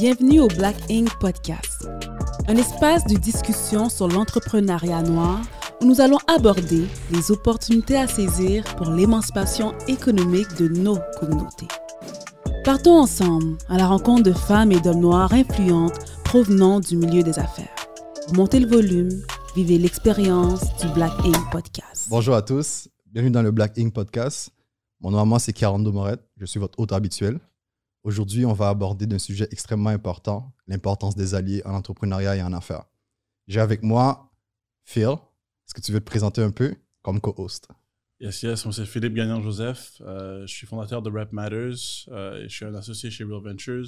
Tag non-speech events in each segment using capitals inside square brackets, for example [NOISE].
Bienvenue au Black Ink Podcast, un espace de discussion sur l'entrepreneuriat noir où nous allons aborder les opportunités à saisir pour l'émancipation économique de nos communautés. Partons ensemble à la rencontre de femmes et d'hommes noirs influentes provenant du milieu des affaires. Montez le volume, vivez l'expérience du Black Ink Podcast. Bonjour à tous, bienvenue dans le Black Ink Podcast. Mon nom à moi, c'est Carando Morette, je suis votre hôte habituel. Aujourd'hui, on va aborder un sujet extrêmement important, l'importance des alliés en entrepreneuriat et en affaires. J'ai avec moi Phil. Est-ce que tu veux te présenter un peu comme co-host? Yes, yes, moi c'est Philippe Gagnon-Joseph. Euh, je suis fondateur de Rap Matters. euh, et je suis un associé chez Real Ventures.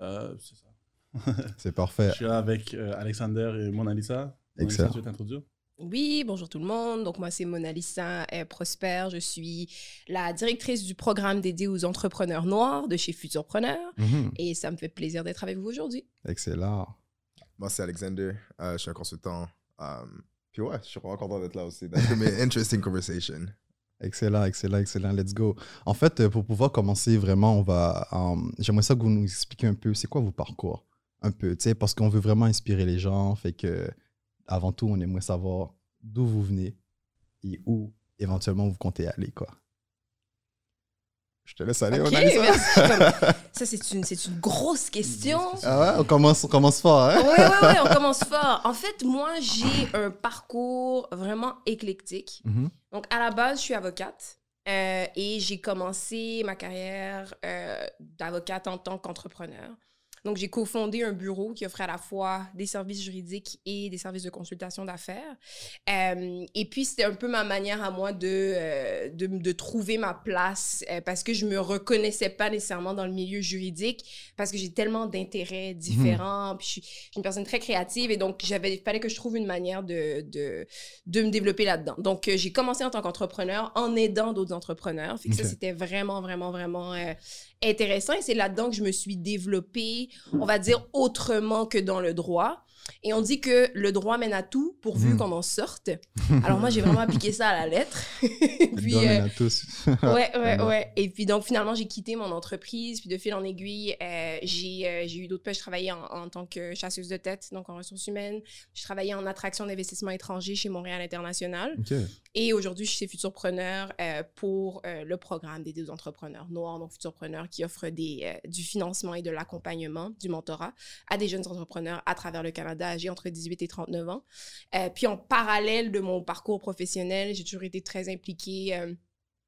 Euh, c'est ça. C'est parfait. Je suis là avec Alexander et Mona Lisa. Mona Excellent. Tu veux t'introduire? Oui, bonjour tout le monde. Donc, moi, c'est Mona Lisa euh, Prosper. Je suis la directrice du programme dédié aux entrepreneurs noirs de chez Futurpreneur. Mhm. Et ça me fait plaisir d'être avec vous aujourd'hui. Excellent. Moi, c'est Alexander. Euh, je suis un consultant. Um, puis ouais, je suis vraiment content d'être là aussi. That's gonna be an interesting conversation. Excellent, excellent, excellent. Let's go. En fait, euh, pour pouvoir commencer vraiment, on va. euh, J'aimerais ça que vous nous expliquiez un peu, c'est quoi vos parcours? Un peu, tu sais, parce qu'on veut vraiment inspirer les gens. Fait que, avant tout, on aimerait savoir d'où vous venez et où éventuellement vous comptez aller, quoi. Je te laisse aller, Ok, Mona Lisa. merci. Comme- [LAUGHS] Ça, c'est une, une grosse question. Ah ouais, on commence, on commence fort, hein? Oui, oui, oui, on [LAUGHS] commence fort. En fait, moi, j'ai un parcours vraiment éclectique. Mhm. Donc, à la base, je suis avocate euh, et j'ai commencé ma carrière euh, d'avocate en tant qu'entrepreneur. Donc, j'ai cofondé un bureau qui offrait à la fois des services juridiques et des services de consultation d'affaires. Euh, et puis, c'était un peu ma manière à moi de, euh, de, de trouver ma place euh, parce que je me reconnaissais pas nécessairement dans le milieu juridique parce que j'ai tellement d'intérêts différents. Puis, je suis, une personne très créative et donc, j'avais, il fallait que je trouve une manière de, de, de me développer là-dedans. Donc, j'ai commencé en tant qu'entrepreneur en aidant d'autres entrepreneurs. Fait que ça, c'était vraiment, vraiment, vraiment intéressant. Et c'est là-dedans que je me suis développée, on va dire, autrement que dans le droit. Et on dit que le droit mène à tout pourvu Mhm. qu'on en sorte. Alors moi, j'ai vraiment appliqué ça à la lettre. [LAUGHS] puis, Donne euh, à tous. [LAUGHS] ouais, ouais, ouais. Et puis donc finalement, j'ai quitté mon entreprise. Puis de fil en aiguille, euh, j'ai euh, j'ai eu d'autres postes. Je travaillais en, en tant que chasseuse de tête, donc en ressources humaines. Je travaillais en attraction d'investissement étranger chez Montréal International. Et aujourd'hui, je suis Futurpreneur euh, pour euh, le programme des deux entrepreneurs noirs, donc Futurpreneur, qui offre euh, du financement et de l'accompagnement, du mentorat à des jeunes entrepreneurs à travers le Canada âgés entre 18 et 39 ans. Puis en parallèle de mon parcours professionnel, j'ai toujours été très impliquée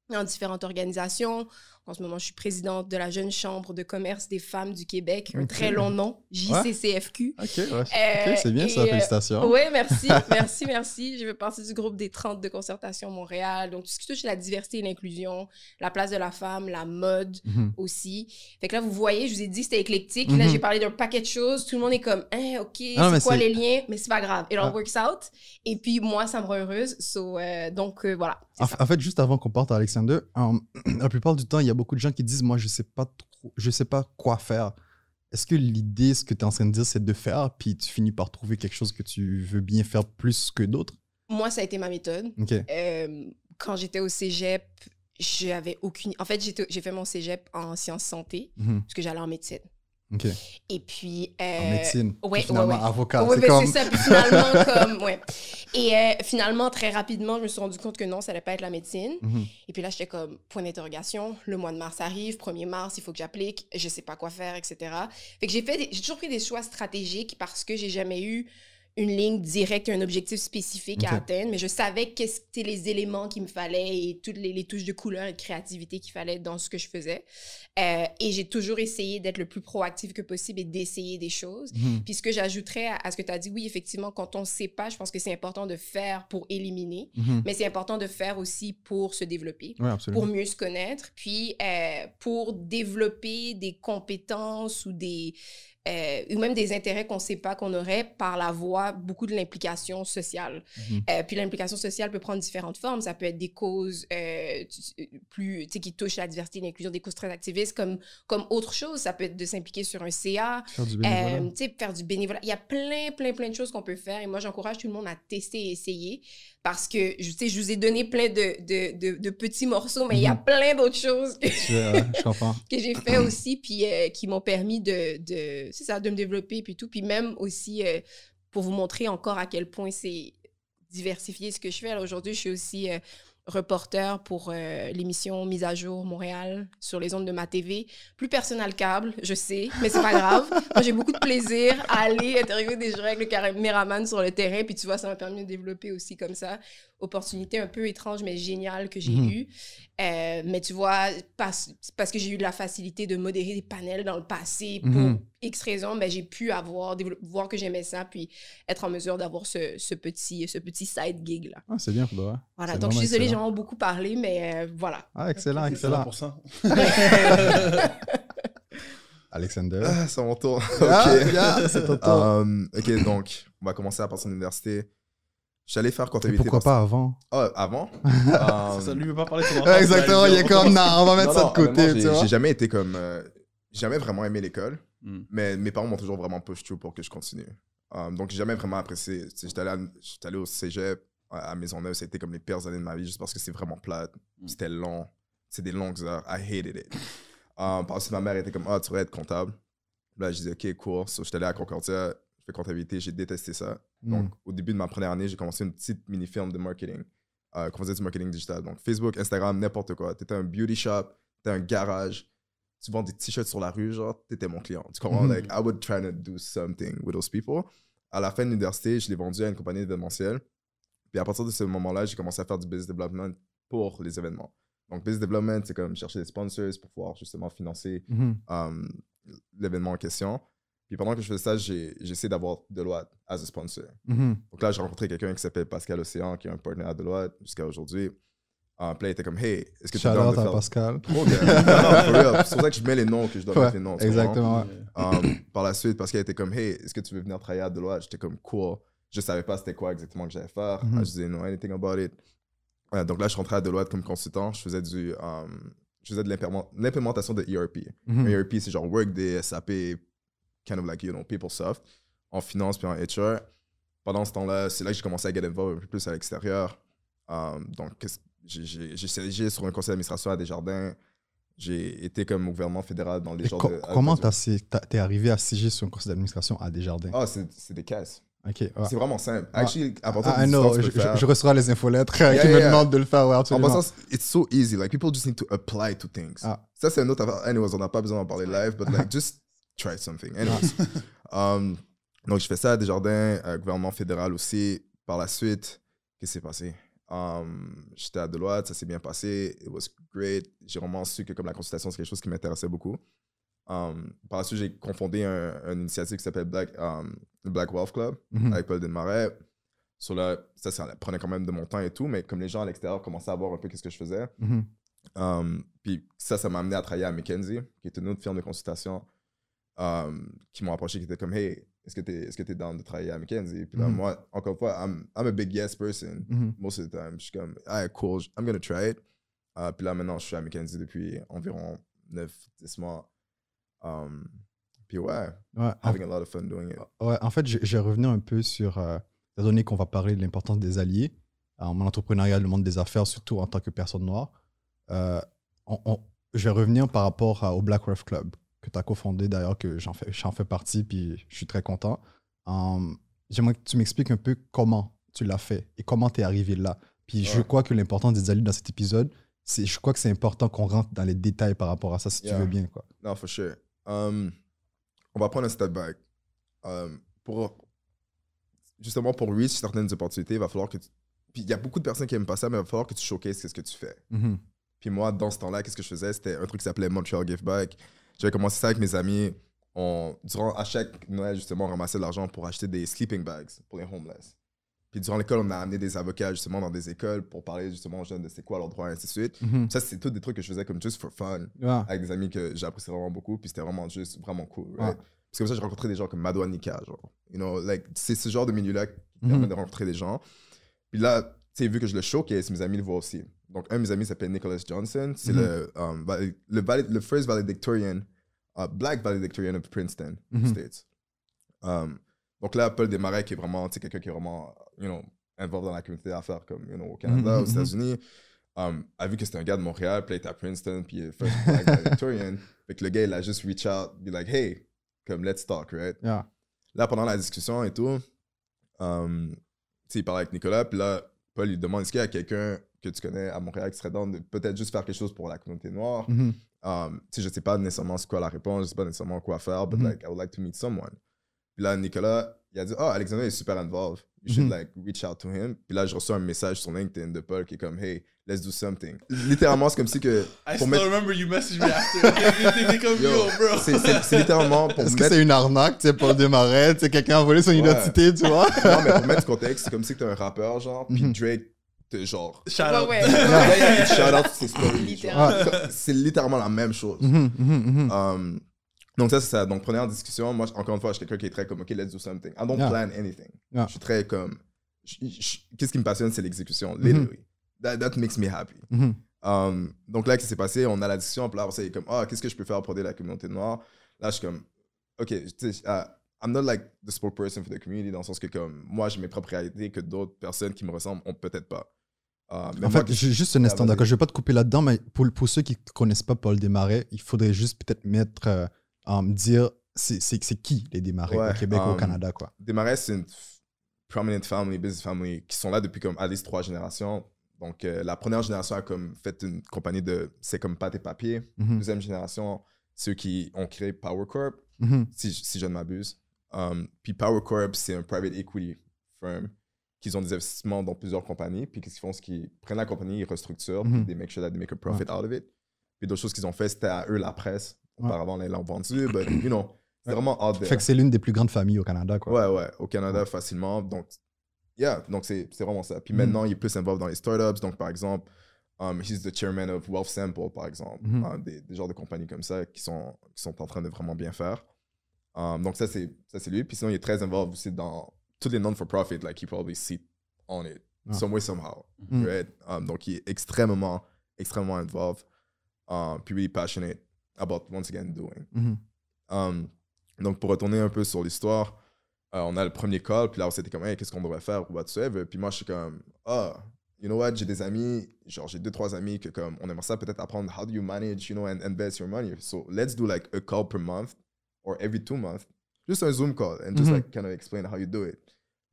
dans différentes organisations. En ce moment, je suis présidente de la Jeune Chambre de commerce des femmes du Québec, un très long nom, JCCFQ. Ok, ouais. Euh, Ok, c'est bien ça, euh, félicitations. Oui, merci, [LAUGHS] merci, merci. Je fais partie du groupe des 30 de concertation Montréal. Donc, tout ce qui touche à la diversité et l'inclusion, la place de la femme, la mode Mhm. aussi. Fait que là, vous voyez, je vous ai dit c'était éclectique. Là, Mhm. j'ai parlé d'un paquet de choses. Tout le monde est comme, hein, OK, c'est quoi les liens? Mais c'est pas grave. It all Ah. works out. Et puis, moi, ça me rend heureuse. So, euh, donc, voilà. En, fait, juste avant qu'on parte à Alexander, [CLEARS THROAT] la plupart du temps, il y a beaucoup de gens qui disent Moi, je sais pas trop, je sais pas quoi faire. Est-ce que l'idée, ce que tu es en train de dire, c'est de faire, puis tu finis par trouver quelque chose que tu veux bien faire plus que d'autres? Moi, ça a été ma méthode. Euh, quand j'étais au cégep, j'avais aucune. En fait, j'ai fait mon cégep en sciences santé, Mhm. parce que j'allais en médecine. Et puis. En euh, médecine. ouais, finalement, ouais, ouais. avocat. C'est ben, comme. c'est ça. Puis finalement, [LAUGHS] comme, ouais. Et euh, finalement, très rapidement, je me suis rendu compte que non, ça allait pas être la médecine. Mhm. Et puis là, j'étais comme, point d'interrogation, le mois de mars arrive, 1er mars, il faut que j'applique, je sais pas quoi faire, etc. Fait que j'ai fait, j'ai toujours pris des choix stratégiques parce que j'ai jamais eu une ligne directe, un objectif spécifique à atteindre, mais je savais qu'est-ce que étaient les éléments qu'il me fallait et toutes les, les touches de couleur et de créativité qu'il fallait dans ce que je faisais. Euh, et j'ai toujours essayé d'être le plus proactif que possible et d'essayer des choses. Mhm. Puis ce que j'ajouterais à, à ce que tu as dit, oui, effectivement, quand on ne sait pas, je pense que c'est important de faire pour éliminer, Mhm. mais c'est important de faire aussi pour se développer, Ouais, pour mieux se connaître, puis euh, pour développer des compétences ou des... euh, ou même des intérêts qu'on ne sait pas qu'on aurait par la voie beaucoup de l'implication sociale. Mhm. Euh, puis l'implication sociale peut prendre différentes formes. Ça peut être des causes euh, plus, qui touchent la diversité et l'inclusion, des causes très activistes, comme, comme autre chose. Ça peut être de s'impliquer sur un CA, Faire du bénévolat. euh, faire du bénévolat. Il y a plein, plein, plein de choses qu'on peut faire. Et moi, j'encourage tout le monde à tester et essayer. Parce que, je- je vous ai donné plein de, de, de, de petits morceaux, mais il y a Mhm. plein d'autres choses que, [LAUGHS] j'ai fait aussi, puis euh, qui m'ont permis de, de, ça, de me développer, puis tout. Puis même aussi, euh, pour vous montrer encore à quel point c'est diversifié ce que je fais. Aujourd'hui, je suis aussi euh, reporter pour euh, l'émission Mise à jour Montréal sur les ondes de ma TV. Plus personnel câble, je sais, mais c'est pas grave. [LAUGHS] Moi, j'ai beaucoup de plaisir à aller interviewer des gens avec le caméraman sur le terrain. Puis tu vois, ça m'a permis de développer aussi comme ça. Opportunité un peu étrange, mais géniale que j'ai Mhm. eue. Euh, mais tu vois, parce, parce que j'ai eu de la facilité de modérer des panels dans le passé pour Mhm. X raisons, ben, j'ai pu avoir, voir que j'aimais ça, puis être en mesure d'avoir ce, ce petit, ce petit side gig là. Ah, c'est bien, pour vrai. Voilà, donc je suis désolée, j'ai vraiment beaucoup parlé, mais euh, voilà. Ah, excellent, excellent. 100%. [LAUGHS] Alexander. Ah, c'est mon tour. [LAUGHS] Ah, ok. yeah, c'est ton tour. Um, ok, donc, on va commencer à partir de l'université. J'allais faire Mais comptabilité. pourquoi pas avant? [LAUGHS] Ah, avant C'est ça, lui veut pas parler de son enfance. Ouais, Exactement, il est comme, non, on va [LAUGHS] mettre non, ça de côté, tu j'ai- vois. J'ai jamais été comme. euh, j'ai jamais vraiment aimé l'école, Hmm. mais mes parents m'ont toujours vraiment push through pour que je continue. Um, donc, j'ai jamais vraiment apprécié. J'étais allé, à- j'étais allé au cégep à à Maisonneuve, ça a été comme les pires années de ma vie juste parce que c'est vraiment plate. Mm. C'était long. C'est des longues heures. I hated it. Um, [LAUGHS] parce que ma mère était comme, ah, tu devrais être comptable. Là, je disais, ok, cool. So, j'étais allé à Concordia, fais comptabilité, j'ai détesté ça. Donc, au début de ma première année, j'ai commencé une petite mini-film de marketing, euh, qu'on faisait du marketing digital. Donc, Facebook, Instagram, n'importe quoi. Tu étais un beauty shop, tu un garage, tu vends des t-shirts sur la rue, genre, tu étais mon client. Tu comprends? Mhm. Like, I would try to do something with those people. À la fin de l'université, je l'ai vendu à une compagnie d'événementiel. Puis à partir de ce moment-là, j'ai commencé à faire du business development pour les événements. Donc, business development, c'est comme chercher des sponsors pour pouvoir justement financer Mhm. um, l'événement en question. Puis pendant que je faisais ça, essayé d'avoir Deloitte as a sponsor. Mhm. Donc là, j'ai rencontré quelqu'un qui s'appelle Pascal Océan, qui est un partenaire à Deloitte jusqu'à aujourd'hui. Puis là, il était comme, hey, est-ce que tu out de à. Pascal. [LAUGHS] Trop bien. C'est pour ça que je mets les noms, que je dois Ouais, mettre les noms. exactement. Um, par la suite, Pascal était comme, hey, est-ce que tu veux venir travailler à Deloitte? J'étais comme, cool. Je savais pas c'était quoi exactement que j'allais faire. Mhm. Je disais, no, anything about it. Ouais, donc là, je rentré à Deloitte comme consultant. Je faisais du, um, je faisais de l'implément- l'implémentation de ERP. Mhm. Un ERP, c'est genre Workday, SAP, kind of like, you know, PeopleSoft, en finance puis en HR. Pendant ce temps-là, c'est là que j'ai commencé à get involved un peu plus à l'extérieur. Um, donc, j'ai- siégé sur un conseil d'administration à Desjardins. J'ai été comme au gouvernement fédéral dans les Et genres co- de... comment t'es arrivé à siéger sur un conseil d'administration à Desjardins? Ah, c'est c'est des caisses. Ok, ouais. C'est vraiment simple. Actually, à Ah, I de know, distance, tu je, reçois les infolettres Yeah, [LAUGHS] qui me yeah. demandent de le faire, ouais, En absolument. passant, it's so easy. Like, people just need to apply to things. Ah. Ça, c'est un autre affaire. Anyways, on n'a pas besoin d'en parler live, but like, [LAUGHS] just try something. Anyways. Um, donc, je fais ça à Desjardins, euh, gouvernement fédéral aussi. Par la suite, qu'est-ce qui s'est passé? Um, J'étais à Deloitte, ça s'est bien passé. It was great. J'ai vraiment su que comme la consultation, c'est quelque chose qui m'intéressait beaucoup. Um, par la suite, j'ai confondé un, une initiative qui s'appelle Black, Black Wealth Club Mhm. avec Paul. Sur là, ça, ça prenait quand même de mon temps et tout, mais comme les gens à l'extérieur commençaient à voir un peu qu'est-ce que je faisais, Mhm. um, puis ça, ça m'a amené à travailler à McKinsey, qui est une autre firme de consultation, um, qui m'ont approché, qui était comme, hey, est-ce que tu es, est es down de travailler à McKinsey? Puis là, Mhm. moi, encore une fois, I'm, I'm a big yes person, Mhm. most of the time. Je suis comme, ah, cool, I'm gonna try it. Uh, puis là, maintenant, je suis à McKinsey depuis environ 9-10 mois. Um, puis ouais, Ouais, en, having a lot of fun doing it. ouais, en fait, vais revenir un peu sur, euh, étant donné qu'on va parler de l'importance des alliés en mon entrepreneuriat, le monde des affaires, surtout en tant que personne noire. euh, on- on- je vais revenir par rapport à- au Black Earth Club, que tu as cofondé d'ailleurs, que j'en fais, j'en fais partie, puis je suis très content. Um, J'aimerais que tu m'expliques un peu comment tu l'as fait et comment tu es arrivé là. Puis je crois que l'importance des alliés dans cet épisode, c'est, je crois que c'est important qu'on rentre dans les détails par rapport à ça, si tu veux bien. Quoi. Non, for sure. Um, on va prendre un step back. Um, pour, justement, pour reach certaines opportunités, il va falloir que tu... Puis il y a beaucoup de personnes qui aiment pas ça, mais il va falloir que tu showcases ce que tu fais. Mhm. Puis moi, dans ce temps-là, qu'est-ce que je faisais? C'était un truc qui s'appelait Montreal Give Back. J'avais commencé ça avec mes amis. On, durant, à chaque Noël, justement, on ramassait de l'argent pour acheter des sleeping bags pour les homeless. Puis durant l'école, on a amené des avocats, justement, dans des écoles pour parler, justement, aux jeunes de c'est quoi leurs droits, et ainsi de suite. Mhm. Ça, c'est tout des trucs que je faisais comme just for fun avec des amis que j'appréciais vraiment beaucoup, puis c'était vraiment juste vraiment cool. Right? Parce que comme ça, j'ai rencontré des gens comme Madouane Nika, genre. You know, like, c'est ce genre de milieu-là qui Mhm. permet de rencontrer des gens. Puis là, tu sais, vu que je le showcase, mes amis le voient aussi. Donc, un de mes amis s'appelle Nicholas Johnson. C'est Mhm. le, um, le, le first valedictorian, uh, black valedictorian of Princeton, aux Mhm. States. Um, donc là, Paul Desmarais, qui est vraiment, tu sais, quelqu'un qui est vraiment, you know, involved dans la communauté d'affaires, comme, you know, au Canada, Mhm, aux. États-Unis, um, a vu que c'était un gars de Montréal, puis il était à Princeton, puis il est first black [LAUGHS] valedictorian. Fait que le gars, il a juste reach out, be like, hey, comme let's talk, right? Yeah. Là, pendant la discussion et tout, tu sais, il parlait avec Nicolas, puis là, Paul lui demande est-ce qu'il y a quelqu'un que tu connais à Montréal qui serait dans de peut-être juste faire quelque chose pour la communauté noire? Um, tu sais, je sais pas nécessairement c'est quoi la réponse, je sais pas nécessairement quoi faire, but Mhm. like, I would like to meet someone. Puis là, Nicolas, il a dit, oh, Alexander est super involved. You should Mhm. like reach out to him. Puis là, je reçois un message sur LinkedIn de Paul qui est comme, hey, let's do something. Littéralement, c'est comme si que. I still mettre- remember you messaged me after. Comme [LAUGHS] Yo, yo, bro. c'est- littéralement pour Est-ce que c'est une arnaque, tu sais, Paul Desmarais, tu sais, quelqu'un a volé son Ouais. identité, tu vois? Non, mais pour mettre du contexte, c'est comme si que t'es un rappeur, genre, puis Mhm. Drake, te genre. Shout out. ouais. Littéralement. C'est littéralement la même chose. Mhm, mhm, mhm. Um, donc ça, c'est ça. Donc première discussion, moi, encore une fois, je suis quelqu'un qui est très comme, OK, let's do something. I don't Yeah. plan anything. Yeah. Je suis très comme... Qu'est-ce qui me passionne, c'est l'exécution, literally. That, that makes me happy. Um, donc là, qu'est-ce qui s'est passé? On a la discussion, puis là, c'est comme, ah, qu'est-ce que je peux faire pour aider la communauté noire? Là, je suis comme, OK, tu sais, ah, I'm not like the spokesperson for the community, dans le sens que comme, moi, j'ai mes propres réalités que d'autres personnes qui me ressemblent ont peut-être pas. Mais En fait, ju- juste un Ah, instant, d'accord, je vais pas te couper là-dedans, mais pour, pour ceux qui ne connaissent pas Paul Desmarais, il faudrait juste peut-être mettre, euh, um, dire c'est qui les Desmarais Ouais, au Québec ou au um, Canada, quoi. Desmarais, c'est une prominent family, business family, qui sont là depuis comme à least trois générations. Donc, euh, la première génération a comme fait une compagnie de, c'est comme pâte et papier. Mhm, Deuxième génération, ceux qui ont créé Power Corp, mhm, si, si je ne m'abuse. Um, puis Power Corp, c'est un private equity firm qui ont des investissements dans plusieurs compagnies. Puis qu'ils font? C'est qu'ils prennent la compagnie, ils restructurent, Mhm. puis they make sure that they make a profit out of it. Puis d'autres choses qu'ils ont fait, c'était à eux la presse. Auparavant, ils l'ont vendu, but you know, c'est Ouais. vraiment out there. Fait que c'est l'une des plus grandes familles au Canada, quoi. Ouais, ouais, au Canada facilement. Donc, yeah, donc c'est vraiment ça. Puis Mhm. maintenant, il est plus involved dans les startups. Donc, par exemple, um, he's the chairman of Wealth Sample, par exemple. Mhm. Des, des genres de compagnies comme ça qui sont, qui sont en train de vraiment bien faire. Um, donc, ça, c'est ça, c'est lui. Puis sinon, il est très involved aussi dans tous les non-for-profit, like, he probably sit on it, Ah. some way, somehow. Mhm. Right? Um, donc, il est extrêmement, extrêmement involved. Um, puis really passionate about, once again, doing. Mhm, Um, donc, pour retourner un peu sur l'histoire, euh, on a le premier call, puis là, on s'était comme, hey, qu'est-ce qu'on devrait faire ou whatsoever? Puis moi, je suis comme, ah, you know what, j'ai des amis, genre, j'ai deux, trois amis que, comme, on aimerait ça peut-être apprendre how do you manage, you know, and invest your money. So, let's do like a call per month or every two months. Just un Zoom call and just Mhm. like kind of explain how you do it.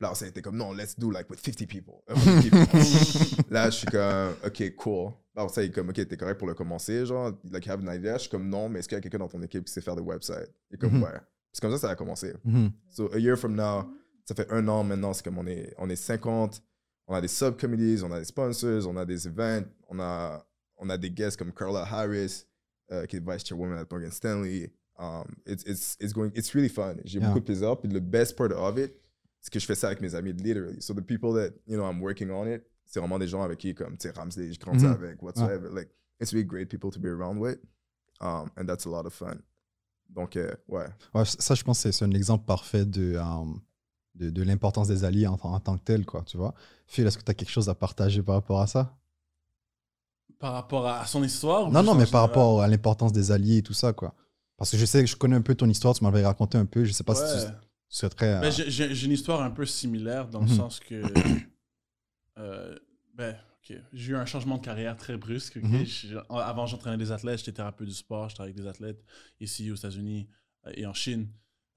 Là, on s'était comme, non, let's do like with 50 people. 50 people. [LAUGHS] là, je suis comme, ok, cool. Là, ça, il est comme, ok, t'es correct pour le commencer, genre, like, have an idea? Je suis comme, non, mais est-ce qu'il y a quelqu'un dans ton équipe qui sait faire des websites? Est comme, Mhm. ouais. C'est comme ça que ça a commencé. mhm. So, a year from now, ça fait un an maintenant, c'est comme on est, on est 50, on a des subcommittees, on a des sponsors, on a des events, on a, on a des guests comme Carla Harris, euh, qui est vice chairwoman at Morgan Stanley. Um, it's, it's, it's, going, it's really fun. J'ai Yeah. beaucoup de plaisir. Puis le best part of it, c'est que je fais ça avec mes amis, literally. So the people that, you know, I'm working on it, c'est vraiment des gens avec qui, comme, tu sais, Ramsey, je grandis Mhm. avec, whatsoever. Like, it's really great people to be around with. Um, and that's a lot of fun. Donc, euh, ouais. Ouais, ça, je pense que c'est- un exemple parfait de, euh, de, de l'importance des alliés en, en tant que tel, quoi, tu vois. Phil, est-ce que tu as quelque chose à partager par rapport à ça? Par rapport à son histoire ou Non, non, mais par rapport à l'importance des alliés et tout ça, quoi. Parce que je sais que je connais un peu ton histoire, tu m'avais raconté un peu, je sais pas si tu, tu très... euh, Ben, j'ai- une histoire un peu similaire dans le Mhm. sens que. [COUGHS] euh, ben, ok. J'ai eu un changement de carrière très brusque. Mhm. Avant, j'entraînais des athlètes, j'étais thérapeute du sport, j'étais avec des athlètes ici aux États-Unis euh, et en Chine.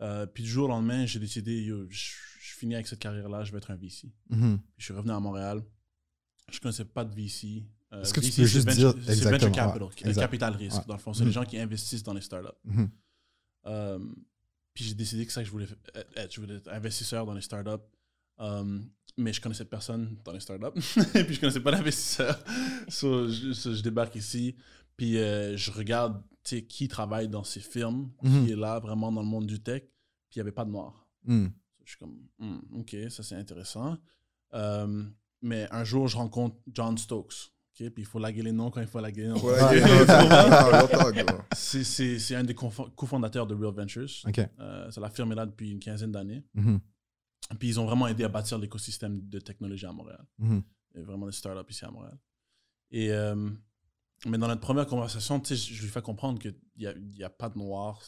Euh, puis du jour au lendemain, j'ai décidé, yo, je, je finis avec cette carrière-là, je vais être un VC. mhm. Je suis revenu à Montréal. Je connaissais pas de VC. Euh, Est-ce que tu peux juste venture- dire c'est exactement, venture ouais, capital, euh, exact. capital risque, Ouais. dans le fond. C'est Mhm. les gens qui investissent dans les startups. Mhm. Euh, puis j'ai décidé que ça que je voulais être. Je voulais être investisseur dans les startups. Euh, mais je connaissais personne dans les startups. [LAUGHS] puis je connaissais pas d'investisseur. [LAUGHS] so, je, so, je débarque ici. Puis euh, je regarde qui travaille dans ces firmes, Mhm. qui est là vraiment dans le monde du tech. Puis il n'y avait pas de noir. Mhm. Je suis comme, Hmm, ok, ça c'est intéressant. Euh, mais un jour, je rencontre John Stokes. Ok, Puis il faut laguer les noms quand il faut laguer les noms. Ouais, [LAUGHS] [LAUGHS] Ah. C'est- C'est c'est un des cofondateurs de Real Ventures. Ok. Euh, ça la firme est là depuis une quinzaine d'années. Mhm. Puis ils ont vraiment aidé à bâtir l'écosystème de technologie à Montréal. Il y a vraiment des startups ici à Montréal. Et, euh, mais dans notre première conversation, tu sais, je lui fais comprendre qu'il n'y a, il y a pas de noir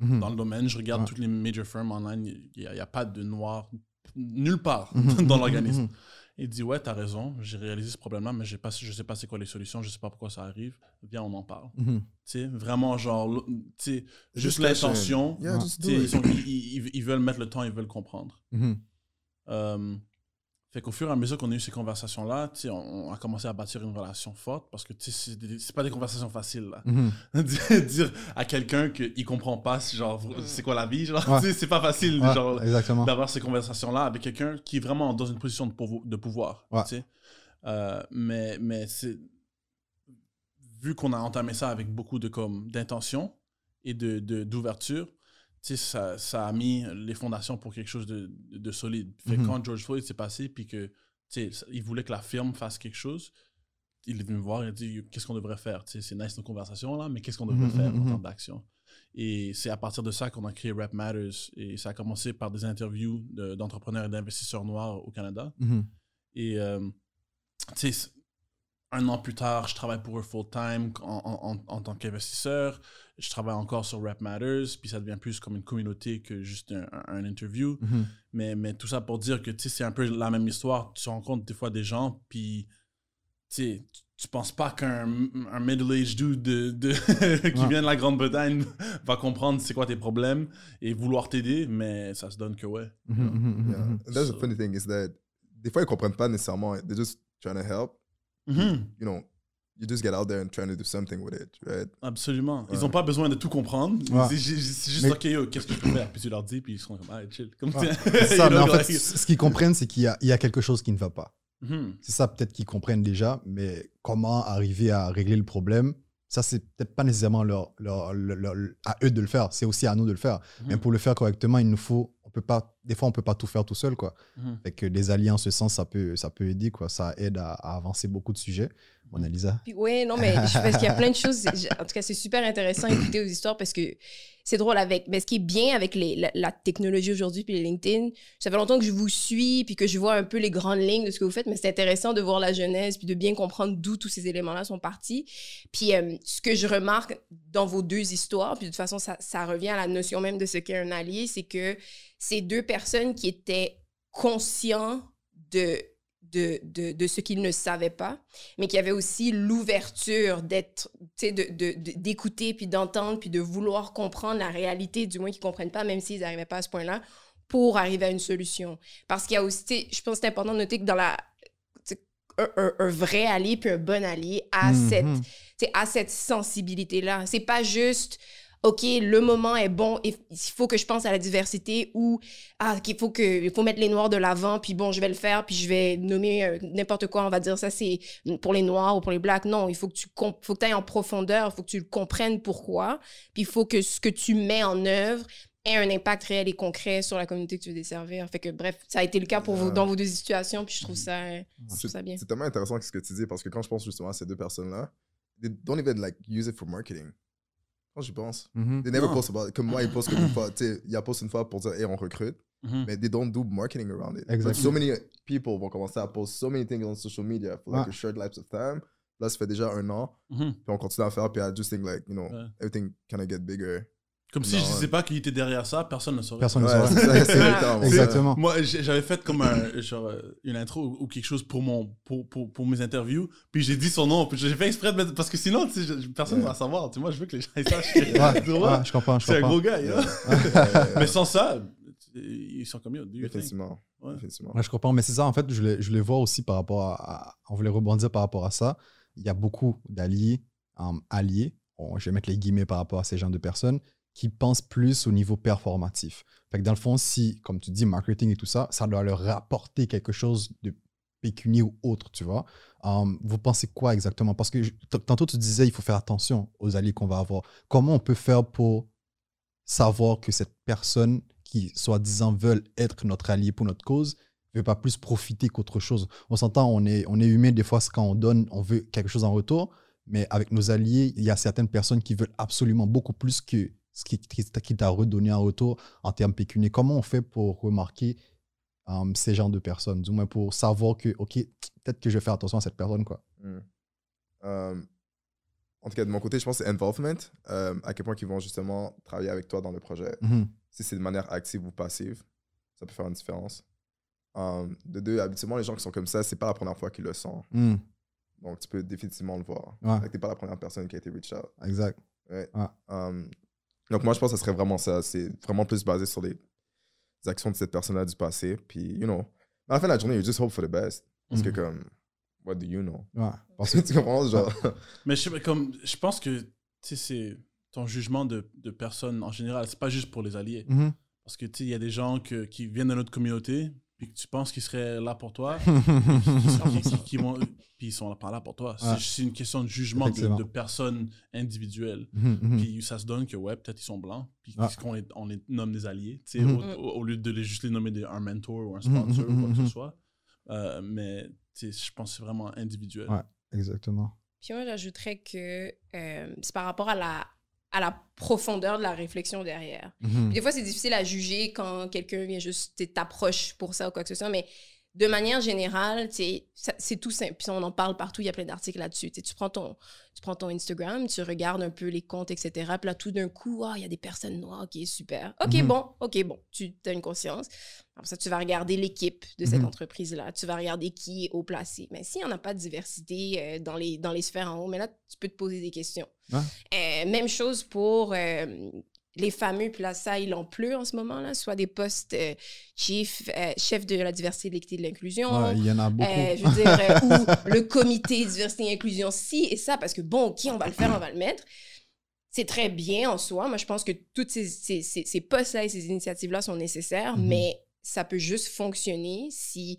Mhm. dans le domaine. Je regarde Ouais. toutes les major firms online, il n'y a, il y a pas de noir nulle part Mhm. [LAUGHS] dans l'organisme. Il dit Ouais, t'as raison, j'ai réalisé ce problème-là, mais j'ai pas, je sais pas c'est quoi les solutions, je sais pas pourquoi ça arrive. Viens, on en parle. Mhm. Tu sais, vraiment, genre, tu sais, juste l'intention. Yeah, Ils, veulent mettre le temps, ils veulent comprendre. Euh, fait qu'au fur et à mesure qu'on a eu ces conversations-là, tu sais, on, on a commencé à bâtir une relation forte parce que c'est pas des conversations faciles. Là. Mhm. [LAUGHS] dire, dire à quelqu'un qu'il comprend pas c'est genre c'est quoi la vie genre Ouais. [LAUGHS] c'est pas facile Ouais, genre exactement. d'avoir ces conversations là avec quelqu'un qui est vraiment dans une position de, pouvo- de pouvoir Ouais. tu sais. Euh, mais mais c'est vu qu'on a entamé ça avec beaucoup de comme d'intention et de de- d'ouverture ça, ça a mis les fondations pour quelque chose de, de, de solide. Fait Mhm. quand George Floyd s'est passé, puis que, il voulait que la firme fasse quelque chose, il est venu me voir et a dit qu'est-ce qu'on devrait faire. C'est nice nos conversations là, mais qu'est-ce qu'on devrait Mhm, faire en mhm. termes d'action? Et c'est à partir de ça qu'on a créé Rap Matters. Et ça a commencé par des interviews de- d'entrepreneurs et d'investisseurs noirs au Canada. Mhm. Et euh, un an plus tard, je travaille pour eux full-time en, en- en- en tant qu'investisseur. Je travaille encore sur Rap Matters, puis ça devient plus comme une communauté que juste un, interview. Mhm. Mais, mais tout ça pour dire que tu sais, c'est un peu la même histoire. Tu rencontres des fois des gens, puis tu sais, tu- penses pas qu'un un middle-aged dude de, de- [LAUGHS] qui Ouais. vient de la Grande-Bretagne [LAUGHS] va comprendre c'est quoi tes problèmes et vouloir t'aider, mais ça se donne que ouais. Mhm, mhm, mhm, Yeah. mhm. And that's So- the funny thing is that des fois ils comprennent pas nécessairement. They're just trying to help. Mhm. You know, you just get out there and trying to do something with it, right? Absolument. Ils Ouais. n'ont pas besoin de tout comprendre. Ouais. C'est ju- c'est juste, Mais- OK, yo, qu'est-ce que je peux faire? Puis tu leur dis, puis ils seront comme, ah, chill. Comme Ouais. [LAUGHS] ça, you mais en fait, ce qu'ils comprennent, c'est qu'il y a, il y a quelque chose qui ne va pas. Mhm. C'est ça peut-être qu'ils comprennent déjà, mais comment arriver à régler le problème, ça, c'est peut-être pas nécessairement leur, leur- leur- leur- à eux de le faire, c'est aussi à nous de le faire. Mais Mhm. pour le faire correctement, il nous faut, peut pas, des fois, on peut pas tout faire tout seul, quoi. Mhm. Fait que des alliés en ce sens, ça peut, ça peut aider, quoi. Ça aide à, à avancer beaucoup de sujets. Mon Alisa. Puis, ouais, non, mais je- parce qu'il y a plein de choses. En tout cas, c'est super intéressant d'écouter aux histoires parce que c'est drôle avec. Mais ce qui est bien avec les, la, la technologie aujourd'hui, puis les LinkedIn, ça fait longtemps que je vous suis, puis que je vois un peu les grandes lignes de ce que vous faites, mais c'est intéressant de voir la genèse, puis de bien comprendre d'où tous ces éléments-là sont partis. Puis euh, ce que je remarque dans vos deux histoires, puis de toute façon, ça, ça revient à la notion même de ce qu'est un allié, c'est que ces deux personnes qui étaient conscients de, de, de, de ce qu'ils ne savaient pas, mais qui avaient aussi l'ouverture d'être, sais, de, d'écouter, puis d'entendre, puis de vouloir comprendre la réalité, du moins qu'ils ne comprennent pas, même s'ils n'arrivaient pas à ce point-là, pour arriver à une solution. Parce qu'il y a aussi, je pense que c'est important de noter que dans la... Un, un- un vrai allié puis un bon allié a Mhm. cette tu sais, à cette sensibilité-là. C'est pas juste, OK, le moment est bon, il il faut que je pense à la diversité ou, ah, qu'il faut, que, il faut mettre les Noirs de l'avant, puis bon, je vais le faire, puis je vais nommer euh, n'importe quoi, on va dire ça, c'est pour les Noirs ou pour les Blacks. Non, il faut que tu faut que ailles en profondeur, il faut que tu comprennes pourquoi, puis il faut que ce que tu mets en œuvre ait un impact réel et concret sur la communauté que tu veux desservir. Fait que bref, ça a été le cas pour vous, Ouais. dans vos deux situations, puis je trouve ça, je trouve C'est ça bien. c'est tellement intéressant ce que tu dis parce que quand je pense justement à ces deux personnes-là, they don't even like use it for marketing. Quand j'y pense. Mhm. They never Non. post about it. Comme moi, ils postent comme une fois. Tu sais, il y a post une fois pour dire, hey, on recrute. Mhm. Mais they don't do marketing around it. Exactly. Like, so many people vont commencer à post so many things on social media for like Ouais. a short lapse of time. Là, ça fait déjà un an. Mhm. Puis on continue à faire. Puis I just think like, you know, Ouais. everything kind of get bigger. Comme si Non, je ouais. disais pas qui était derrière ça, personne ne saurait. Personne ne saurait. ça. [LAUGHS] Exactement. Moi, j'avais fait comme un, genre, euh, une intro ou- quelque chose pour, mon, pour, pour, pour mes interviews, puis j'ai dit son nom, puis j'ai fait exprès de mettre. Parce que sinon, tu sais, je- personne ne Ouais. va savoir. Tu sais, moi, je veux que les gens ils sachent. Ouais, [LAUGHS] Tu vois? ouais, je comprends, C'est un gros gars, [LAUGHS] Mais sans ça, ils sont comme yo. Effectivement. Ouais. Effectivement. Ouais, je comprends, mais c'est ça, en fait, je voulais, je voulais voir aussi par rapport à, à- On voulait rebondir par rapport à ça. Il y a beaucoup d'alliés, um, alliés, je vais mettre les guillemets par rapport à ces gens de personnes, qui pensent plus au niveau performatif. Fait dans le fond, si, comme tu dis, marketing et tout ça, ça doit leur rapporter quelque chose de pécunier ou autre, tu vois. Um, vous pensez quoi exactement? Parce que tantôt, tu disais, il faut faire attention aux alliés qu'on va avoir. Comment on peut faire pour savoir que cette personne qui, soi-disant, veulent être notre allié pour notre cause, ne veut pas plus profiter qu'autre chose? On s'entend, on est, on est humain, des fois, quand on donne, on veut quelque chose en retour, mais avec nos alliés, il y a certaines personnes qui veulent absolument beaucoup plus que ce qui, t'a redonné en retour en termes pécuniaires. Comment on fait pour remarquer euh, ces genres de personnes, du moins pour savoir que, OK, peut-être que je vais faire attention à cette personne, quoi. Mm. Euh, en tout cas, de mon côté, je pense que c'est involvement. euh, à quel point ils vont justement travailler avec toi dans le projet. Mhm. Si c'est de manière active ou passive, ça peut faire une différence. Um, de deux, habituellement, les gens qui sont comme ça, c'est pas la première fois qu'ils le sont. Hmm, Donc, tu peux définitivement le voir. Ouais. Que t'es pas la première personne qui a été reach out. Exact. Ouais. Ouais. Um, donc, moi, je pense que ce serait vraiment ça. C'est vraiment plus basé sur les actions de cette personne-là du passé. Puis, you know, à la fin de la journée, you just hope for the best. Parce que, Mhm. comme, what do you know? Ouais. [LAUGHS] Parce que tu comprends? Genre, [LAUGHS] Mais je, sais pas, comme, je pense que tu sais, c'est ton jugement de, de personnes en général. C'est pas juste pour les alliés. Mhm. Parce que tu sais, il y a des gens que, qui viennent de notre communauté, puis que tu penses qu'ils seraient là pour toi, [LAUGHS] qui, qui- qui vont, puis ils sont pas là pour toi. C'est Ouais. une question de jugement de, personnes individuelles. [LAUGHS] Mhm, mhm. Puis ça se donne que, ouais, peut-être ils sont blancs, puis Ah. qu'on les, on les nomme des alliés, tu sais, Mhm. au, lieu de les, juste les nommer des, un mentor ou un Mhm, sponsor ou quoi que ce soit. Euh, mais je pense que c'est vraiment individuel. Ouais. Exactement. Puis moi, j'ajouterais que euh, c'est par rapport à la, à la profondeur de la réflexion derrière. Mhm. Des fois, c'est difficile à juger quand quelqu'un vient juste t'approche pour ça ou quoi que ce soit, mais de manière générale, c'est tout simple. Puis on en parle partout, il y a plein d'articles là-dessus. Tu prends, ton, tu prends ton Instagram, tu regardes un peu les comptes, etc. Puis là, tout d'un coup, ah, il y a des personnes noires, ok, super. Ok, Mhm. bon, ok, bon, tu as une conscience. Après ça, tu vas regarder l'équipe de cette Mhm. entreprise-là. Tu vas regarder qui est haut placé. Mais s'il n'y en a pas de diversité euh, dans, les, dans les sphères en haut, mais là, tu peux te poser des questions. Euh, même chose pour euh, les fameux, puis là, ça, il en pleut en ce moment, là, soit des postes euh, chief, euh, chef de la diversité, de l'équité, de l'inclusion. Ouais, il y en a beaucoup. Euh, je veux dire, euh, [LAUGHS] ou le comité diversité et inclusion, si et ça, parce que bon, OK, on va le faire, on va le mettre. C'est très bien en soi. Moi, je pense que toutes ces, ces, ces, ces postes-là et ces initiatives-là sont nécessaires, Mhm. mais ça peut juste fonctionner si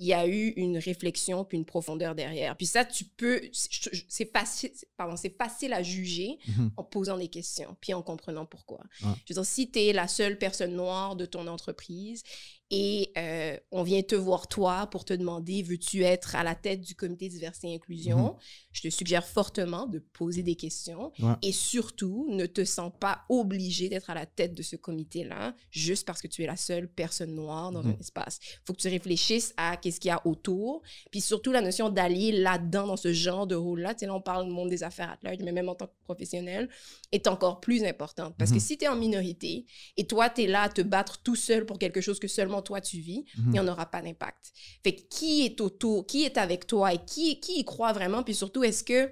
il y a eu une réflexion puis une profondeur derrière. Puis ça, tu peux... C'est facile, pardon, c'est facile à juger Mhm. en posant des questions, puis en comprenant pourquoi. Ouais. Je veux dire, si tu es la seule personne noire de ton entreprise et euh, on vient te voir toi pour te demander, veux-tu être à la tête du comité diversité et inclusion, je te suggère fortement de poser des questions Ouais. et surtout, ne te sens pas obligé d'être à la tête de ce comité-là juste parce que tu es la seule personne noire dans un espace. Il faut que tu réfléchisses à qu'est-ce qu'il y a autour, puis surtout la notion d'allier là-dedans, dans ce genre de rôle-là. Tu sais, là, on parle du monde des affaires à large, mais même en tant que professionnel, est encore plus importante. Parce que si tu es en minorité et toi, tu es là à te battre tout seul pour quelque chose que seulement toi tu vis, il Mhm. n'y en aura pas d'impact. Fait que qui est autour, qui est avec toi et qui, qui y croit vraiment, puis surtout, est-ce que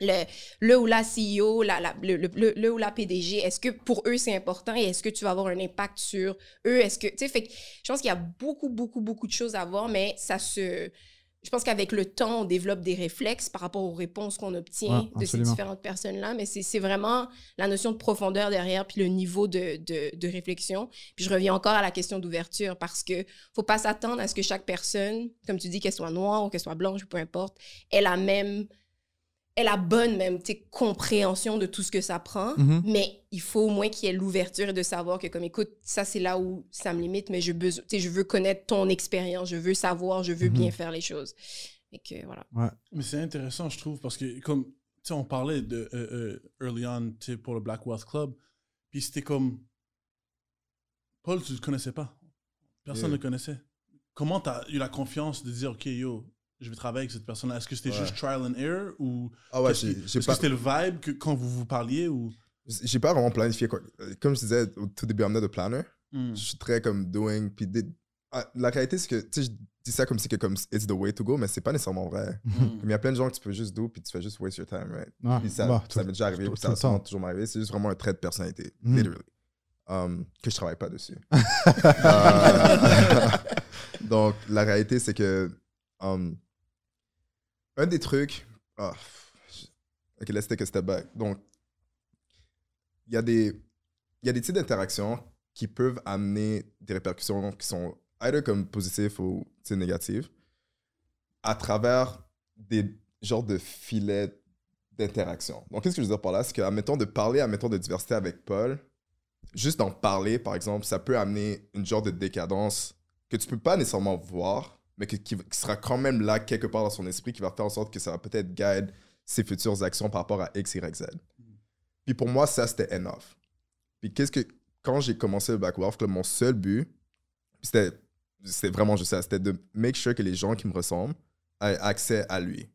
le, le ou la CEO, la, la- le, le- le- le ou la PDG, est-ce que pour eux c'est important et est-ce que tu vas avoir un impact sur eux? Est-ce que, tu sais, fait que je pense qu'il y a beaucoup, beaucoup, beaucoup de choses à voir, mais ça se. Je pense qu'avec le temps, on développe des réflexes par rapport aux réponses qu'on obtient Ouais, de ces différentes personnes-là, mais c'est c'est vraiment la notion de profondeur derrière, puis le niveau de, de, de réflexion. Puis je reviens encore à la question d'ouverture, parce que faut pas s'attendre à ce que chaque personne, comme tu dis, qu'elle soit noire ou qu'elle soit blanche, peu importe, ait la même ait la bonne même compréhension de tout ce que ça prend, Mhm. mais il faut au moins qu'il y ait l'ouverture et de savoir que comme écoute, ça c'est là où ça me limite, mais je, besoin, tu sais, je veux connaître ton expérience, je veux savoir, je veux Mhm. bien faire les choses. Et que voilà. Mais c'est intéressant, je trouve, parce que comme, tu sais, on parlait de euh, euh, early on, pour le Black Wealth Club, puis c'était comme, Paul, tu le connaissais pas. Personne ne Yeah. le connaissait. Comment tu as eu la confiance de dire, OK, yo, je vais travailler avec cette personne-là? Est-ce que c'était Ouais. juste trial and error ou Ah ouais, j'ai j'ai est-ce pas, que c'était le vibe que, quand vous vous parliez ou? J'ai pas vraiment planifié quoi. Euh, Comme je disais au tout début, I'm not a planner. Hmm. Je suis très comme doing. Puis des- ah, la réalité, c'est que, tu sais, je dis ça comme si que comme it's the way to go, mais c'est pas nécessairement vrai. Comme il y a plein de gens que tu peux juste do, puis tu fais juste waste your time, right? Ouais. Puis ça, Bah, ça m'est déjà arrivé, tout- puis ça va toujours m'arriver. C'est juste vraiment un trait de personnalité, Mhm. literally. Um, que je travaille pas dessus. [LAUGHS] Euh, [LAUGHS] donc, la réalité, c'est que um, un des trucs. je- ok, let's take a step back. Donc, il y a des, y a des types d'interactions qui peuvent amener des répercussions qui sont either comme positives ou négatives à travers des genres de filets d'interaction. Donc, qu'est-ce que je veux dire par là? C'est qu'admettons de parler, admettons de diversité avec Paul, juste d'en parler, par exemple, ça peut amener une genre de décadence que tu peux pas nécessairement voir, mais qui, qui sera quand même là quelque part dans son esprit, qui va faire en sorte que ça va peut-être guide ses futures actions par rapport à X, Y, Z. Puis pour moi, ça, c'était enough. Puis qu'est-ce que, quand j'ai commencé le Back Club, mon seul but, c'était, c'était vraiment juste ça, c'était de make sure que les gens qui me ressemblent aient accès à lui.